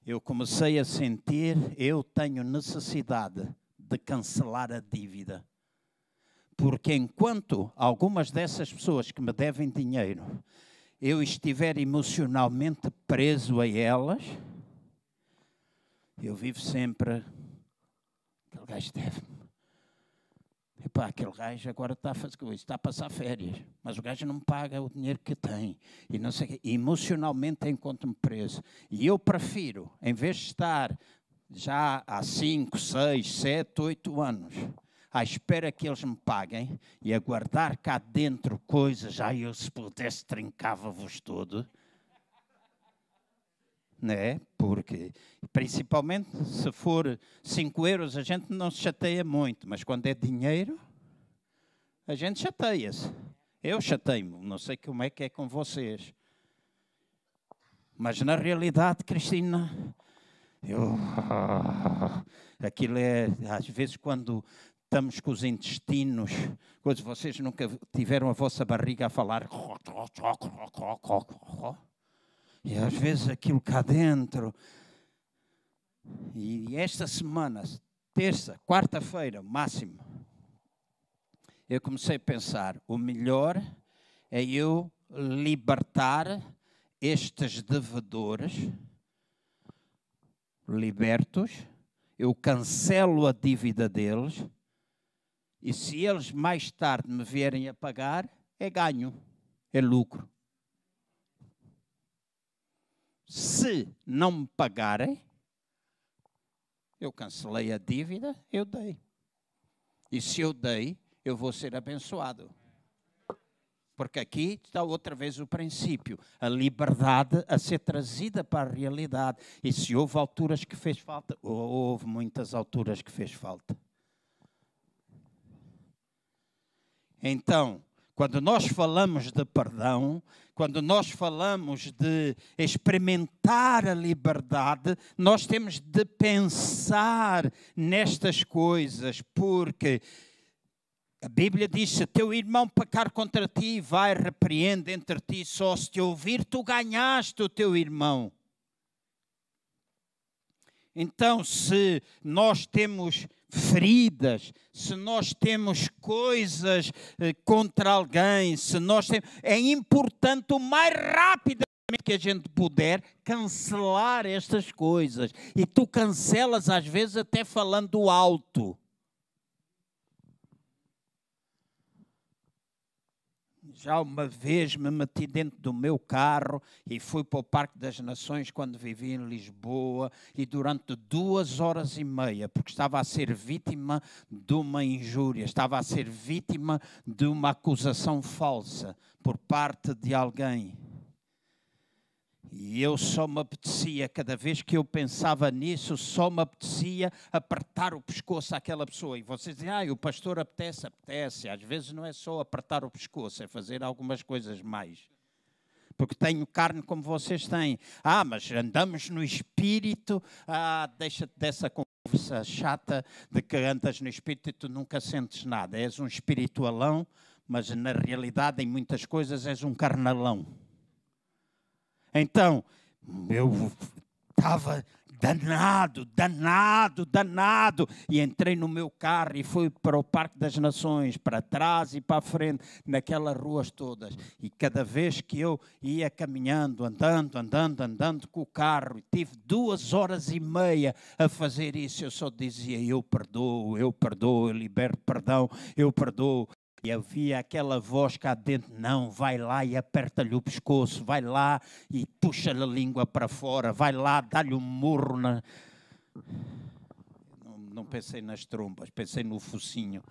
eu comecei a sentir, eu tenho necessidade de cancelar a dívida. Porque enquanto algumas dessas pessoas que me devem dinheiro, eu estiver emocionalmente preso a elas, eu vivo sempre. Aquele gajo deve-me. Epá, aquele gajo agora está a, fazer, está a passar férias, mas o gajo não paga o dinheiro que tem. E não sei, emocionalmente encontro-me preso. E eu prefiro, em vez de estar já há 5, 6, 7, 8 anos, à espera que eles me paguem e a guardar cá dentro coisas, já eu se pudesse trincava-vos tudo. Né? Porque, principalmente se for 5 euros, a gente não se chateia muito, mas quando é dinheiro, a gente chateia-se. Eu chateio-me, não sei como é que é com vocês. Mas na realidade, Cristina, eu, aquilo é, às vezes, quando estamos com os intestinos, coisas, vocês nunca tiveram a vossa barriga a falar. E às vezes aquilo cá dentro. E esta semana, terça, quarta-feira, máximo, eu comecei a pensar: o melhor é eu libertar estes devedores libertos, eu cancelo a dívida deles, e se eles mais tarde me vierem a pagar, é ganho, é lucro. Se não me pagarem, eu cancelei a dívida, eu dei. E se eu dei, eu vou ser abençoado. Porque aqui está outra vez o princípio, a liberdade a ser trazida para a realidade. E se houve alturas que fez falta, houve muitas alturas que fez falta. Então, quando nós falamos de perdão, quando nós falamos de experimentar a liberdade, nós temos de pensar nestas coisas, porque a Bíblia diz: se teu irmão pecar contra ti, vai, repreende entre ti, só se te ouvir, tu ganhaste o teu irmão. Então, se nós temos feridas, se nós temos coisas eh, contra alguém, se nós temos, é importante o mais rapidamente que a gente puder cancelar estas coisas. E tu cancelas às vezes até falando alto. Já uma vez me meti dentro do meu carro e fui para o Parque das Nações quando vivi em Lisboa e durante duas horas e meia, porque estava a ser vítima de uma injúria, estava a ser vítima de uma acusação falsa por parte de alguém. E eu só me apetecia, cada vez que eu pensava nisso, só me apetecia apertar o pescoço àquela pessoa. E vocês dizem, ah, o pastor apetece, apetece. Às vezes não é só apertar o pescoço, é fazer algumas coisas mais. Porque tenho carne como vocês têm. Ah, mas andamos no espírito. Ah, deixa-te dessa conversa chata de que andas no espírito e tu nunca sentes nada. És um espiritualão, mas na realidade, em muitas coisas, és um carnalão. Então, eu estava danado, danado, danado. E entrei no meu carro e fui para o Parque das Nações, para trás e para frente, naquelas ruas todas. E cada vez que eu ia caminhando, andando, andando, andando com o carro, tive duas horas e meia a fazer isso, eu só dizia: Eu perdoo, eu perdoo, eu libero perdão, eu perdoo. E havia aquela voz cá dentro: não, vai lá e aperta-lhe o pescoço, vai lá e puxa-lhe a língua para fora, vai lá, dá-lhe um murro na. Não, não pensei nas trompas, pensei no focinho.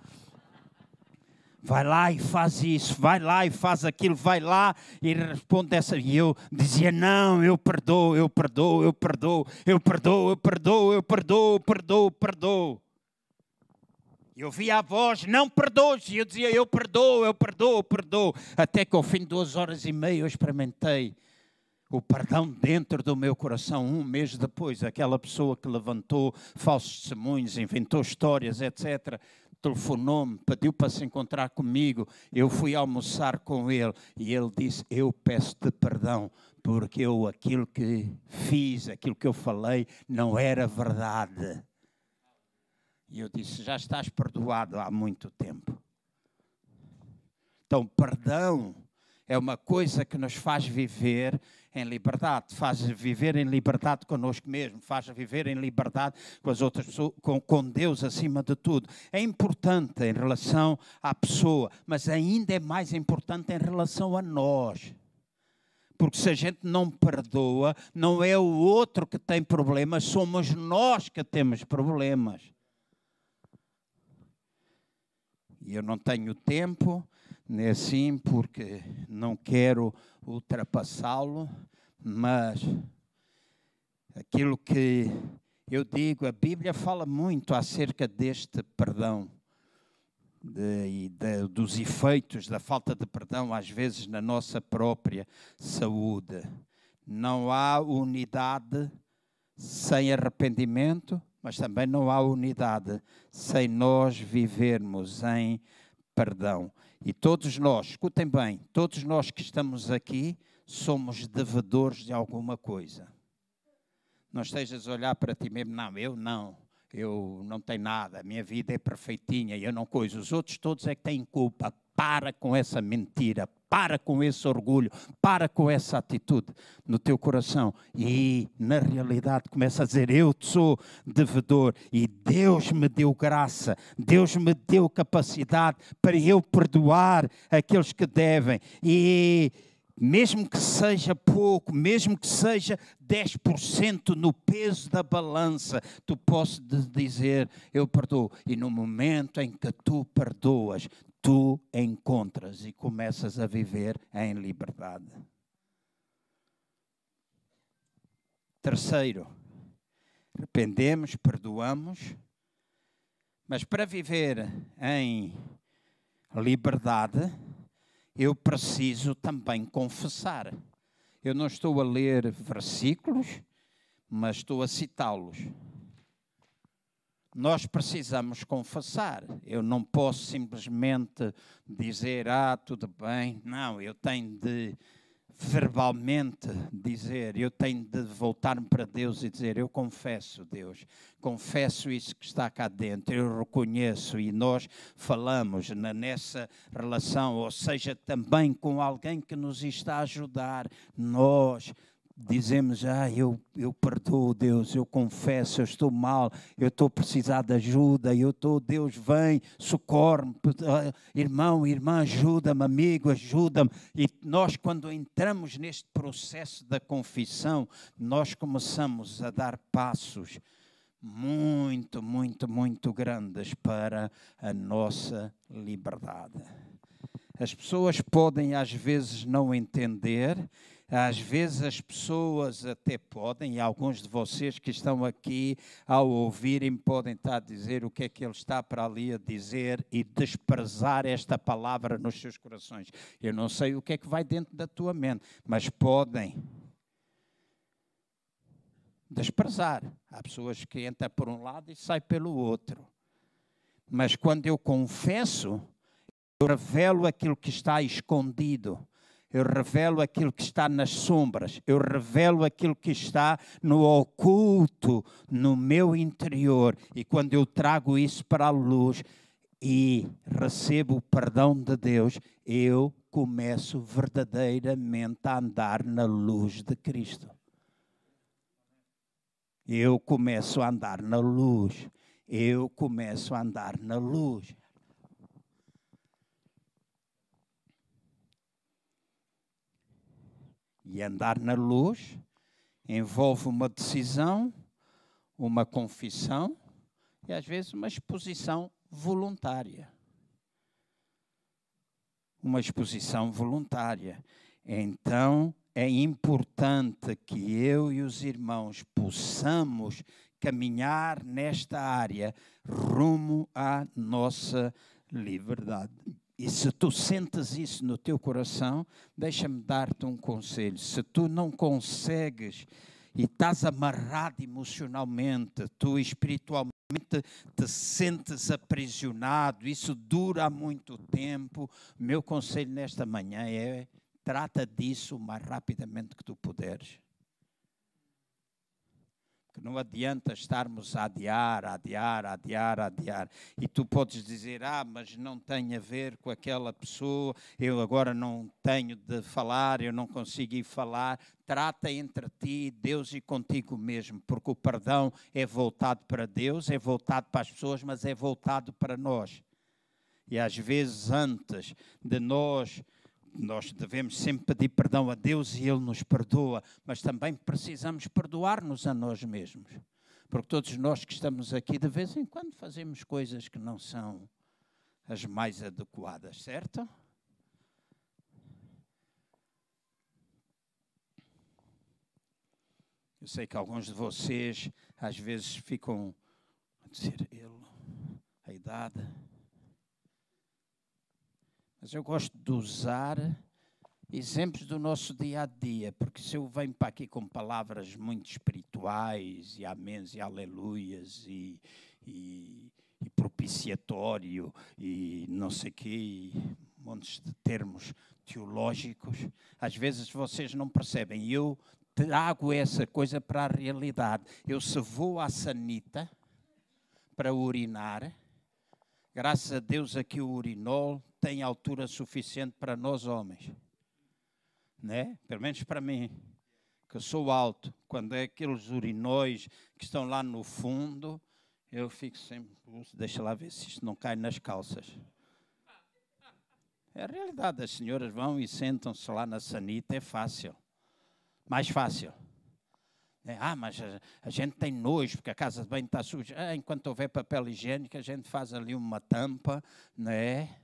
Vai lá e faz isso, vai lá e faz aquilo, vai lá e responde essa. E eu dizia: Não, eu perdoo, eu perdoo, eu perdoo, eu perdoo, eu perdoo, eu perdoo, eu perdoo, perdoo. Eu via a voz, não perdoes. E eu dizia, eu perdoo, eu perdoo, eu perdoo. Até que ao fim de duas horas e meia eu experimentei o perdão dentro do meu coração. Um mês depois, aquela pessoa que levantou falsos testemunhos, inventou histórias, etc., telefonou-me, pediu para se encontrar comigo. Eu fui almoçar com ele e ele disse: Eu peço-te perdão, porque eu aquilo que fiz, aquilo que eu falei, não era verdade. E eu disse: Já estás perdoado há muito tempo. Então, perdão é uma coisa que nos faz viver em liberdade, faz viver em liberdade conosco mesmo, faz viver em liberdade com as outras pessoas, com, com Deus acima de tudo. É importante em relação à pessoa, mas ainda é mais importante em relação a nós. Porque se a gente não perdoa, não é o outro que tem problemas, somos nós que temos problemas. E eu não tenho tempo, nem assim, porque não quero ultrapassá-lo, mas aquilo que eu digo, a Bíblia fala muito acerca deste perdão. De, de, dos efeitos da falta de perdão, às vezes, na nossa própria saúde. Não há unidade sem arrependimento, mas também não há unidade sem nós vivermos em perdão. E todos nós, escutem bem, todos nós que estamos aqui somos devedores de alguma coisa. Não estejas a olhar para ti mesmo, não, eu não, eu não tenho nada, a minha vida é perfeitinha, eu não coisa. Os outros todos é que têm culpa. Para com essa mentira, para com esse orgulho, para com essa atitude no teu coração. E na realidade começa a dizer: Eu sou devedor e Deus me deu graça, Deus me deu capacidade para eu perdoar aqueles que devem. E mesmo que seja pouco, mesmo que seja 10% no peso da balança, tu podes dizer: Eu perdoo. E no momento em que tu perdoas, tu encontras e começas a viver em liberdade. Terceiro, arrependemos, perdoamos, mas para viver em liberdade, eu preciso também confessar. Eu não estou a ler versículos, mas estou a citá-los nós precisamos confessar. Eu não posso simplesmente dizer, ah, tudo bem. Não, eu tenho de verbalmente dizer, eu tenho de voltar-me para Deus e dizer: Eu confesso, Deus, confesso isso que está cá dentro, eu reconheço e nós falamos nessa relação, ou seja, também com alguém que nos está a ajudar, nós dizemos, ah, eu, eu perdoo, Deus, eu confesso, eu estou mal, eu estou a precisar de ajuda, eu estou, Deus, vem, socorre-me, ah, irmão, irmã, ajuda-me, amigo, ajuda-me. E nós, quando entramos neste processo da confissão, nós começamos a dar passos muito, muito, muito grandes para a nossa liberdade. As pessoas podem às vezes não entender, às vezes as pessoas até podem, e alguns de vocês que estão aqui, ao ouvirem, podem estar a dizer o que é que ele está para ali a dizer e desprezar esta palavra nos seus corações. Eu não sei o que é que vai dentro da tua mente, mas podem desprezar. Há pessoas que entram por um lado e saem pelo outro. Mas quando eu confesso, eu revelo aquilo que está escondido. Eu revelo aquilo que está nas sombras. Eu revelo aquilo que está no oculto, no meu interior. E quando eu trago isso para a luz e recebo o perdão de Deus, eu começo verdadeiramente a andar na luz de Cristo. Eu começo a andar na luz. Eu começo a andar na luz. E andar na luz envolve uma decisão, uma confissão e às vezes uma exposição voluntária. Uma exposição voluntária. Então, é importante que eu e os irmãos possamos caminhar nesta área rumo à nossa liberdade. E se tu sentes isso no teu coração, deixa-me dar-te um conselho. Se tu não consegues e estás amarrado emocionalmente, tu espiritualmente te sentes aprisionado, isso dura muito tempo, meu conselho nesta manhã é Trata disso o mais rapidamente que tu puderes. Que não adianta estarmos a adiar, a adiar, a adiar, a adiar. E tu podes dizer, ah, mas não tem a ver com aquela pessoa, eu agora não tenho de falar, eu não consigo ir falar. Trata entre ti, Deus e contigo mesmo, porque o perdão é voltado para Deus, é voltado para as pessoas, mas é voltado para nós. E às vezes, antes de nós nós devemos sempre pedir perdão a Deus e Ele nos perdoa, mas também precisamos perdoar-nos a nós mesmos. Porque todos nós que estamos aqui, de vez em quando, fazemos coisas que não são as mais adequadas, certo? Eu sei que alguns de vocês às vezes ficam a dizer ele, a idade mas eu gosto de usar exemplos do nosso dia a dia, porque se eu venho para aqui com palavras muito espirituais, e améns e aleluias, e, e, e propiciatório, e não sei o quê, montes de termos teológicos, às vezes vocês não percebem. Eu trago essa coisa para a realidade. Eu se vou à sanita para urinar, graças a Deus aqui o urinol tem altura suficiente para nós homens. Né? Pelo menos para mim, que sou alto. Quando é aqueles urinóis que estão lá no fundo, eu fico sempre, deixa lá ver se isto não cai nas calças. É a realidade, as senhoras vão e sentam-se lá na sanita, é fácil. Mais fácil. É, ah, mas a, a, gente tem nojo porque a casa de banho está suja. Ah, enquanto houver papel higiênico, a gente faz ali uma tampa, não é?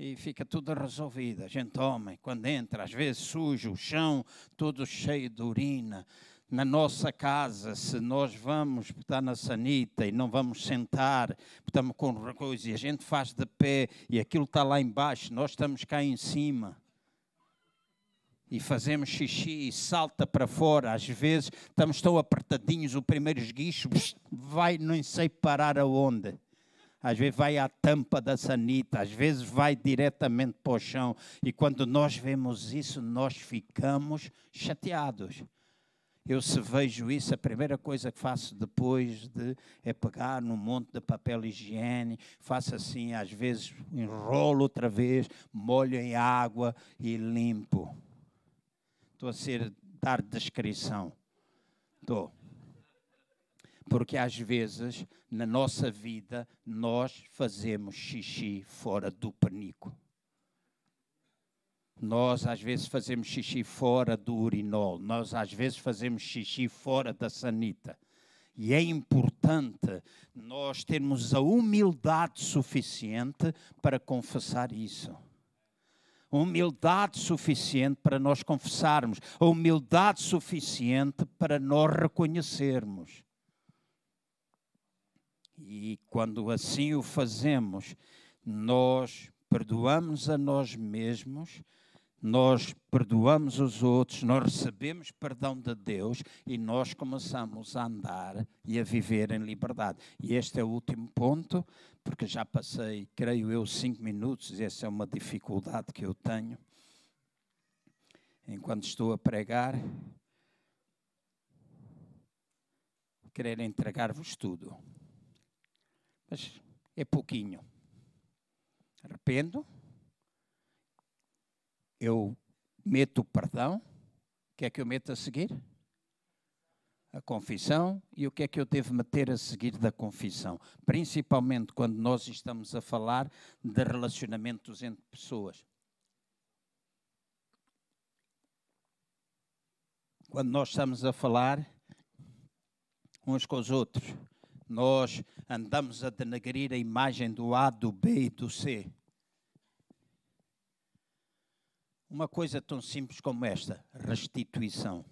E fica tudo resolvido. A gente toma, quando entra, às vezes sujo o chão, todo cheio de urina. Na nossa casa, se nós vamos estar na sanita e não vamos sentar, estamos com coisa e a gente faz de pé e aquilo está lá embaixo, nós estamos cá em cima e fazemos xixi e salta para fora. Às vezes estamos tão apertadinhos, o primeiro esguicho vai não sei parar aonde às vezes vai à tampa da sanita, às vezes vai diretamente para o chão. E quando nós vemos isso, nós ficamos chateados. Eu, se vejo isso, a primeira coisa que faço depois de é pegar num monte de papel higiênico, faço assim, às vezes enrolo outra vez, molho em água e limpo. Estou a ser dar descrição. Estou. Porque às vezes, na nossa vida, nós fazemos xixi fora do penico. Nós às vezes fazemos xixi fora do urinol, nós às vezes fazemos xixi fora da sanita. E é importante nós termos a humildade suficiente para confessar isso. Humildade suficiente para nós confessarmos, a humildade suficiente para nós reconhecermos. E quando assim o fazemos, nós perdoamos a nós mesmos nós perdoamos os outros, nós recebemos perdão de Deus e nós começamos a andar e a viver em liberdade. E este é o último ponto, porque já passei, creio eu, cinco minutos, e essa é uma dificuldade que eu tenho. Enquanto estou a pregar, querer entregar-vos tudo. Mas é pouquinho. Arrependo eu meto o perdão, o que é que eu meto a seguir? A confissão e o que é que eu devo meter a seguir da confissão? Principalmente quando nós estamos a falar de relacionamentos entre pessoas. Quando nós estamos a falar uns com os outros, nós andamos a denegrir a imagem do A, do B e do C. uma coisa tão simples como esta: restituição.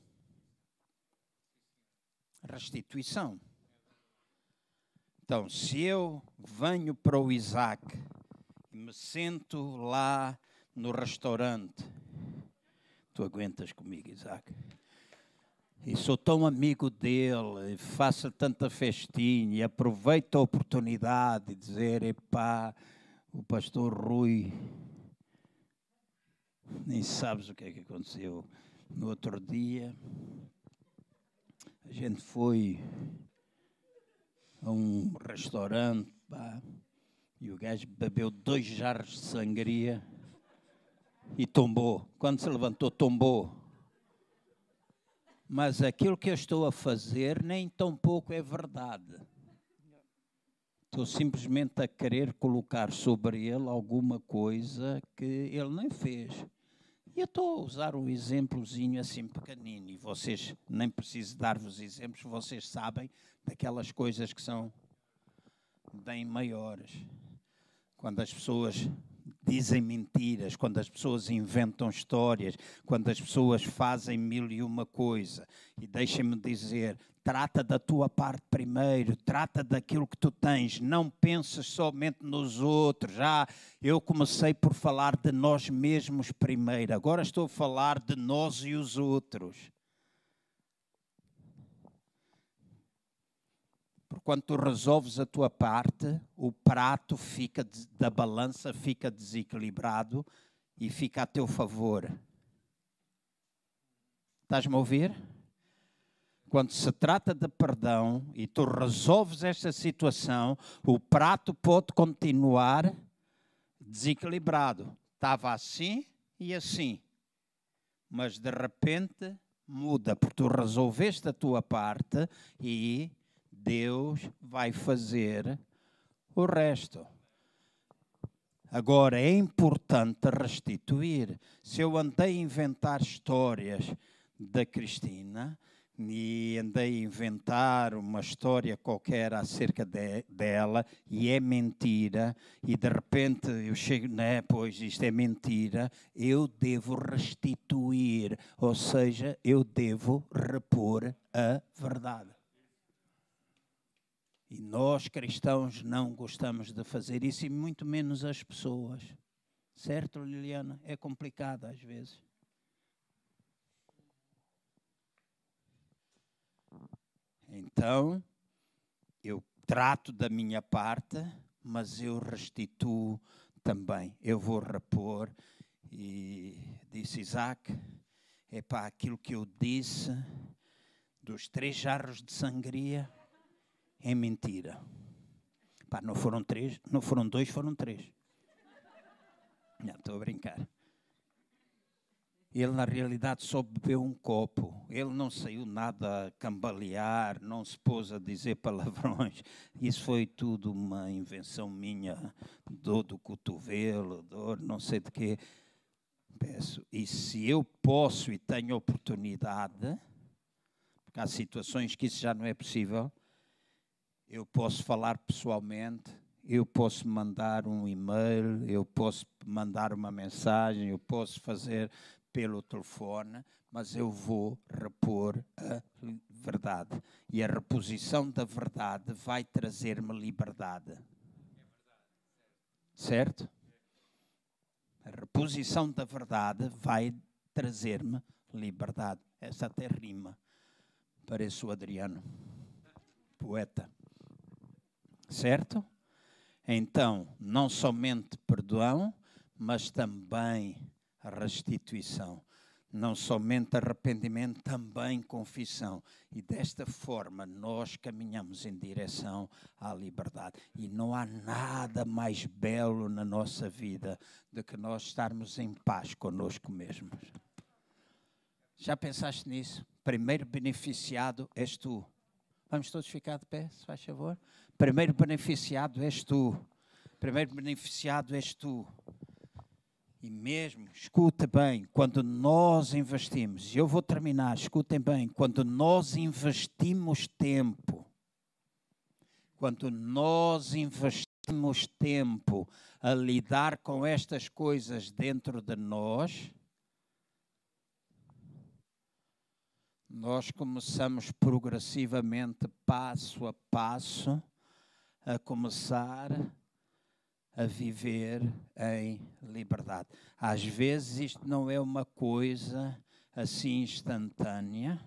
Restituição. Então, se eu venho para o Isaac e me sento lá no restaurante, tu aguentas comigo, Isaac? E sou tão amigo dele, faço tanta festinha e aproveito a oportunidade de dizer: epá, o pastor Rui nem sabes o que é que aconteceu. No outro dia, a gente foi a um restaurante pá, e o gajo bebeu dois jarros de sangria e tombou. Quando se levantou, tombou. Mas aquilo que eu estou a fazer nem tão pouco é verdade. Estou simplesmente a querer colocar sobre ele alguma coisa que ele nem fez. E eu estou a usar um exemplozinho assim pequenino, e vocês, nem preciso dar-vos exemplos, vocês sabem daquelas coisas que são bem maiores. Quando as pessoas dizem mentiras, quando as pessoas inventam histórias, quando as pessoas fazem mil e uma coisa. E deixem-me dizer, trata da tua parte primeiro, trata daquilo que tu tens, não penses somente nos outros. Já eu comecei por falar de nós mesmos primeiro, agora estou a falar de nós e os outros. Quando tu resolves a tua parte, o prato fica da balança fica desequilibrado e fica a teu favor. Estás-me a ouvir? quando se trata de perdão e tu resolves esta situação, o prato pode continuar desequilibrado. Estava assim e assim. Mas de repente muda, porque tu resolveste a tua parte e Deus vai fazer o resto. Agora é importante restituir. Se eu andei a inventar histórias da Cristina, e andei a inventar uma história qualquer acerca de, dela e é mentira, e de repente eu chego, né, pois isto é mentira, eu devo restituir, ou seja, eu devo repor a verdade. E nós cristãos não gostamos de fazer isso, e muito menos as pessoas. Certo, Liliana? É complicado às vezes. Então, eu trato da minha parte, mas eu restituo também. Eu vou repor. E disse Isaac: é para aquilo que eu disse dos três jarros de sangria é mentira. Pá, não foram três, não foram dois, foram três. Estou a brincar. Ele, na realidade, só bebeu um copo. Ele não saiu nada a cambalear, não se pôs a dizer palavrões. Isso foi tudo uma invenção minha, dor do cotovelo, dor não sei de quê. Peço. E se eu posso e tenho oportunidade, porque há situações que isso já não é possível, eu posso falar pessoalmente, eu posso mandar um e-mail, eu posso mandar uma mensagem, eu posso fazer pelo telefone, mas eu vou repor a verdade. E a reposição da verdade vai trazer-me liberdade. Certo? A reposição da verdade vai trazer-me liberdade. Essa até rima. Pareço o Adriano, poeta. Certo? Então, não somente perdão, mas também restituição. Não somente arrependimento, também confissão. E desta forma nós caminhamos em direção à liberdade. E não há nada mais belo na nossa vida do que nós estarmos em paz conosco mesmos. Já pensaste nisso? Primeiro beneficiado és tu. Vamos todos ficar de pé, se faz favor. Primeiro beneficiado és tu. Primeiro beneficiado és tu. E mesmo, escuta bem, quando nós investimos, e eu vou terminar, escutem bem, quando nós investimos tempo, quando nós investimos tempo a lidar com estas coisas dentro de nós, nós começamos progressivamente, passo a passo, a começar a viver em liberdade. Às vezes isto não é uma coisa assim instantânea,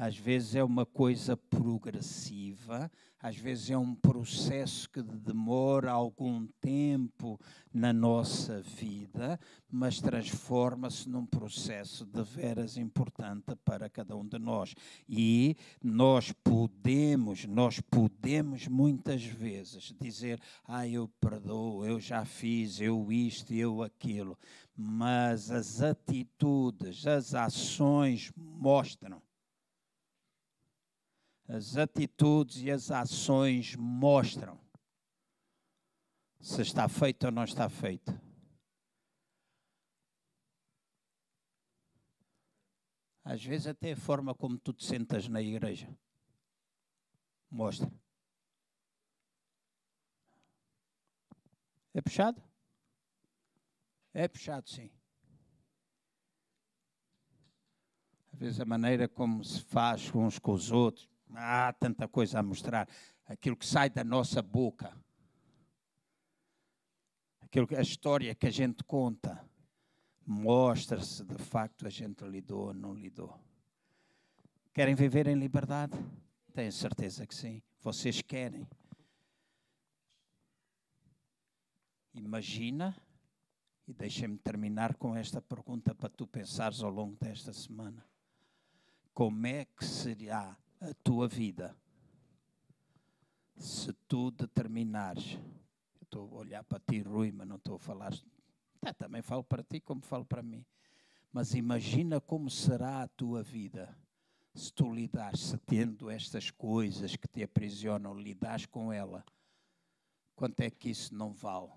às vezes é uma coisa progressiva, às vezes é um processo que demora algum tempo na nossa vida, mas transforma-se num processo de veras importante para cada um de nós. E nós podemos, nós podemos muitas vezes dizer: "Ah, eu perdoo, eu já fiz, eu isto, eu aquilo", mas as atitudes, as ações mostram as atitudes e as ações mostram se está feito ou não está feito. Às vezes até a forma como tu te sentas na igreja mostra. É puxado? É puxado, sim. Às vezes a maneira como se faz uns com os outros. Há tanta coisa a mostrar. Aquilo que sai da nossa boca. Aquilo que, a história que a gente conta. Mostra se de facto a gente lidou ou não lidou. Querem viver em liberdade? Tenho certeza que sim. Vocês querem. Imagina, e deixem-me terminar com esta pergunta para tu pensares ao longo desta semana. Como é que será a tua vida se tu determinares. Estou a olhar para ti, Rui, mas não estou a falar. Também falo para ti como falo para mim. Mas imagina como será a tua vida se tu lidares, se tendo estas coisas que te aprisionam, lidares com ela. Quanto é que isso não vale?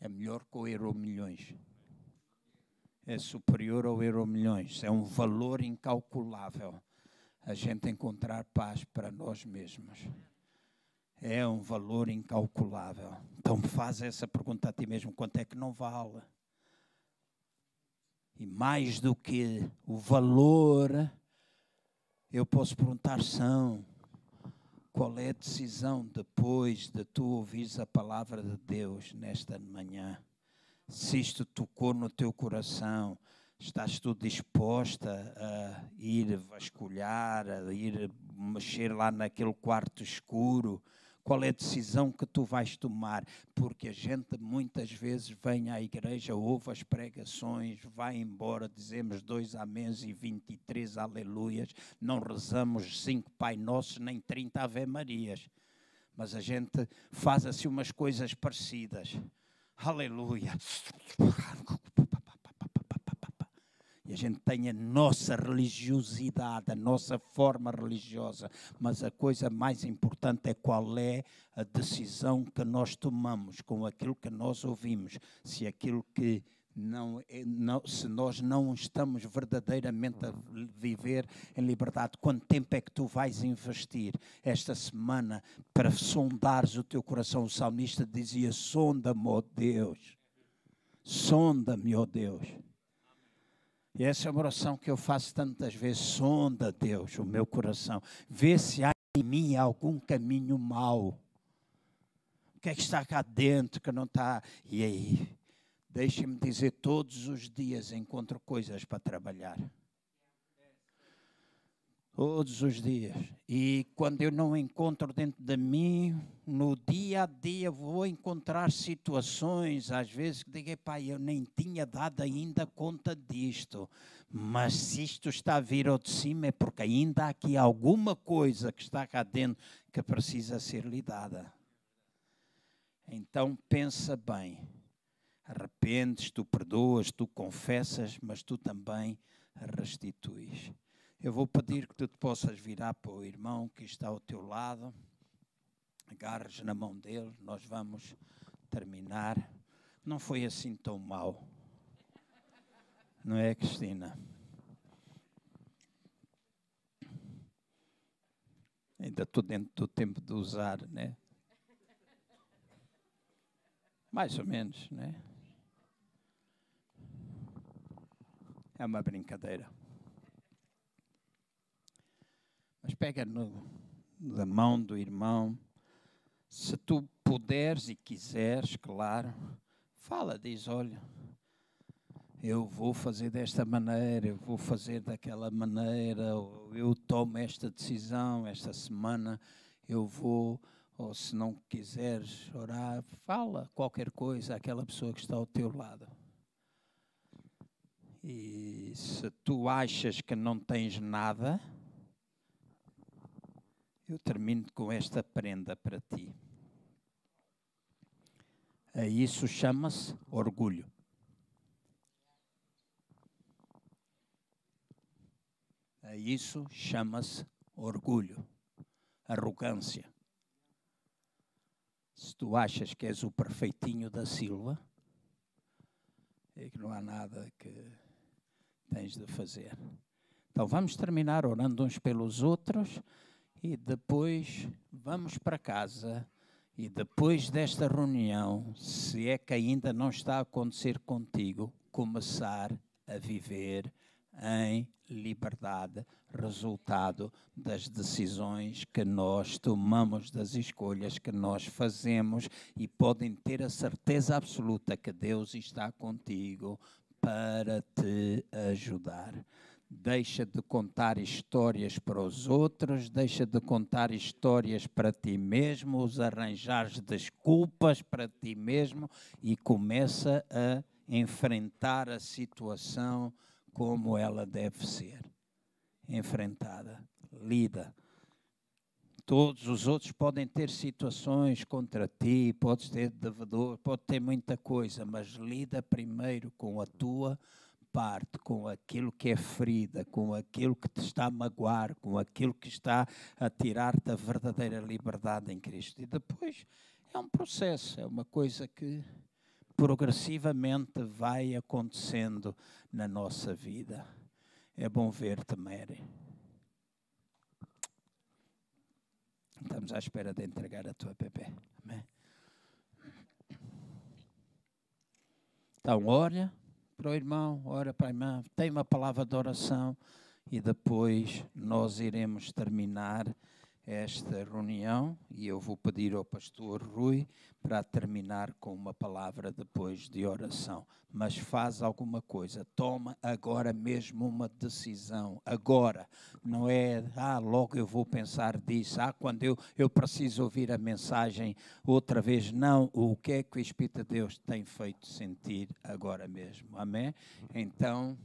É melhor que o euro milhões é superior ao euro milhões. É um valor incalculável a gente encontrar paz para nós mesmos. É um valor incalculável. Então faz essa pergunta a ti mesmo: quanto é que não vale? E mais do que o valor, eu posso perguntar são qual é a decisão depois de tu ouvires a palavra de Deus nesta manhã? Se isto tocou no teu coração, estás tu disposta a ir vasculhar, a ir mexer lá naquele quarto escuro? Qual é a decisão que tu vais tomar? Porque a gente muitas vezes vem à igreja, ouve as pregações, vai embora, dizemos dois améns e 23 aleluias, não rezamos cinco Pai Nossos nem 30 Ave Marias. Mas a gente faz assim umas coisas parecidas Aleluia. E a gente tem a nossa religiosidade, a nossa forma religiosa, mas a coisa mais importante é qual é a decisão que nós tomamos com aquilo que nós ouvimos, se aquilo que não, é, não, se nós não estamos verdadeiramente a viver em liberdade, quanto tempo é que tu vais investir esta semana para sondares o teu coração? O salmista dizia: Sonda-me, ó Deus, sonda-me, ó Deus. E essa é uma oração que eu faço tantas vezes. Sonda, Deus, o meu coração. Vê se há em mim algum caminho mau. O que é que está cá dentro que não está? E aí? Deixe-me dizer, todos os dias encontro coisas para trabalhar. Todos os dias. E quando eu não encontro dentro de mim, no dia a dia vou encontrar situações, às vezes, que digo, pai, eu nem tinha dado ainda conta disto. Mas se isto está a vir ao de cima, é porque ainda há aqui alguma coisa que está cá dentro que precisa ser lidada. Então pensa bem. Arrependes, tu perdoas, tu confessas, mas tu também restituis. Eu vou pedir que tu te possas virar para o irmão que está ao teu lado, agarres na mão dele, nós vamos terminar. Não foi assim tão mal. Não é, Cristina? Ainda estou dentro do tempo de usar, né? Mais ou menos, né? É uma brincadeira. Mas pega no, na mão do irmão. Se tu puderes e quiseres, claro, fala, diz: olha, eu vou fazer desta maneira, eu vou fazer daquela maneira, eu tomo esta decisão esta semana, eu vou, ou se não quiseres orar, fala qualquer coisa àquela pessoa que está ao teu lado. E se tu achas que não tens nada, eu termino com esta prenda para ti. Isso chama-se orgulho. A isso chama-se orgulho, arrogância. Se tu achas que és o perfeitinho da Silva, é que não há nada que tens de fazer. Então vamos terminar orando uns pelos outros e depois vamos para casa. E depois desta reunião, se é que ainda não está a acontecer contigo, começar a viver em liberdade, resultado das decisões que nós tomamos, das escolhas que nós fazemos, e podem ter a certeza absoluta que Deus está contigo para te ajudar. Deixa de contar histórias para os outros, deixa de contar histórias para ti mesmo, os arranjares desculpas para ti mesmo e começa a enfrentar a situação como ela deve ser enfrentada, lida. Todos os outros podem ter situações contra ti, podes ter devedor, pode ter muita coisa, mas lida primeiro com a tua parte com aquilo que é ferida, com aquilo que te está a magoar, com aquilo que está a tirar-te a verdadeira liberdade em Cristo. E depois é um processo, é uma coisa que progressivamente vai acontecendo na nossa vida. É bom ver-te, Mary. Estamos à espera de entregar a tua bebê. Amém? Então, olha para o irmão, ora para a irmã, tem uma palavra de oração e depois nós iremos terminar esta reunião e eu vou pedir ao pastor Rui para terminar com uma palavra depois de oração. Mas faz alguma coisa, toma agora mesmo uma decisão, agora. Não é, ah, logo eu vou pensar disso, ah, quando eu, eu preciso ouvir a mensagem outra vez. Não, o que é que o Espírito de Deus tem feito sentir agora mesmo. Amém? Então,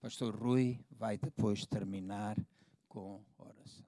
pastor Rui vai depois terminar com oração.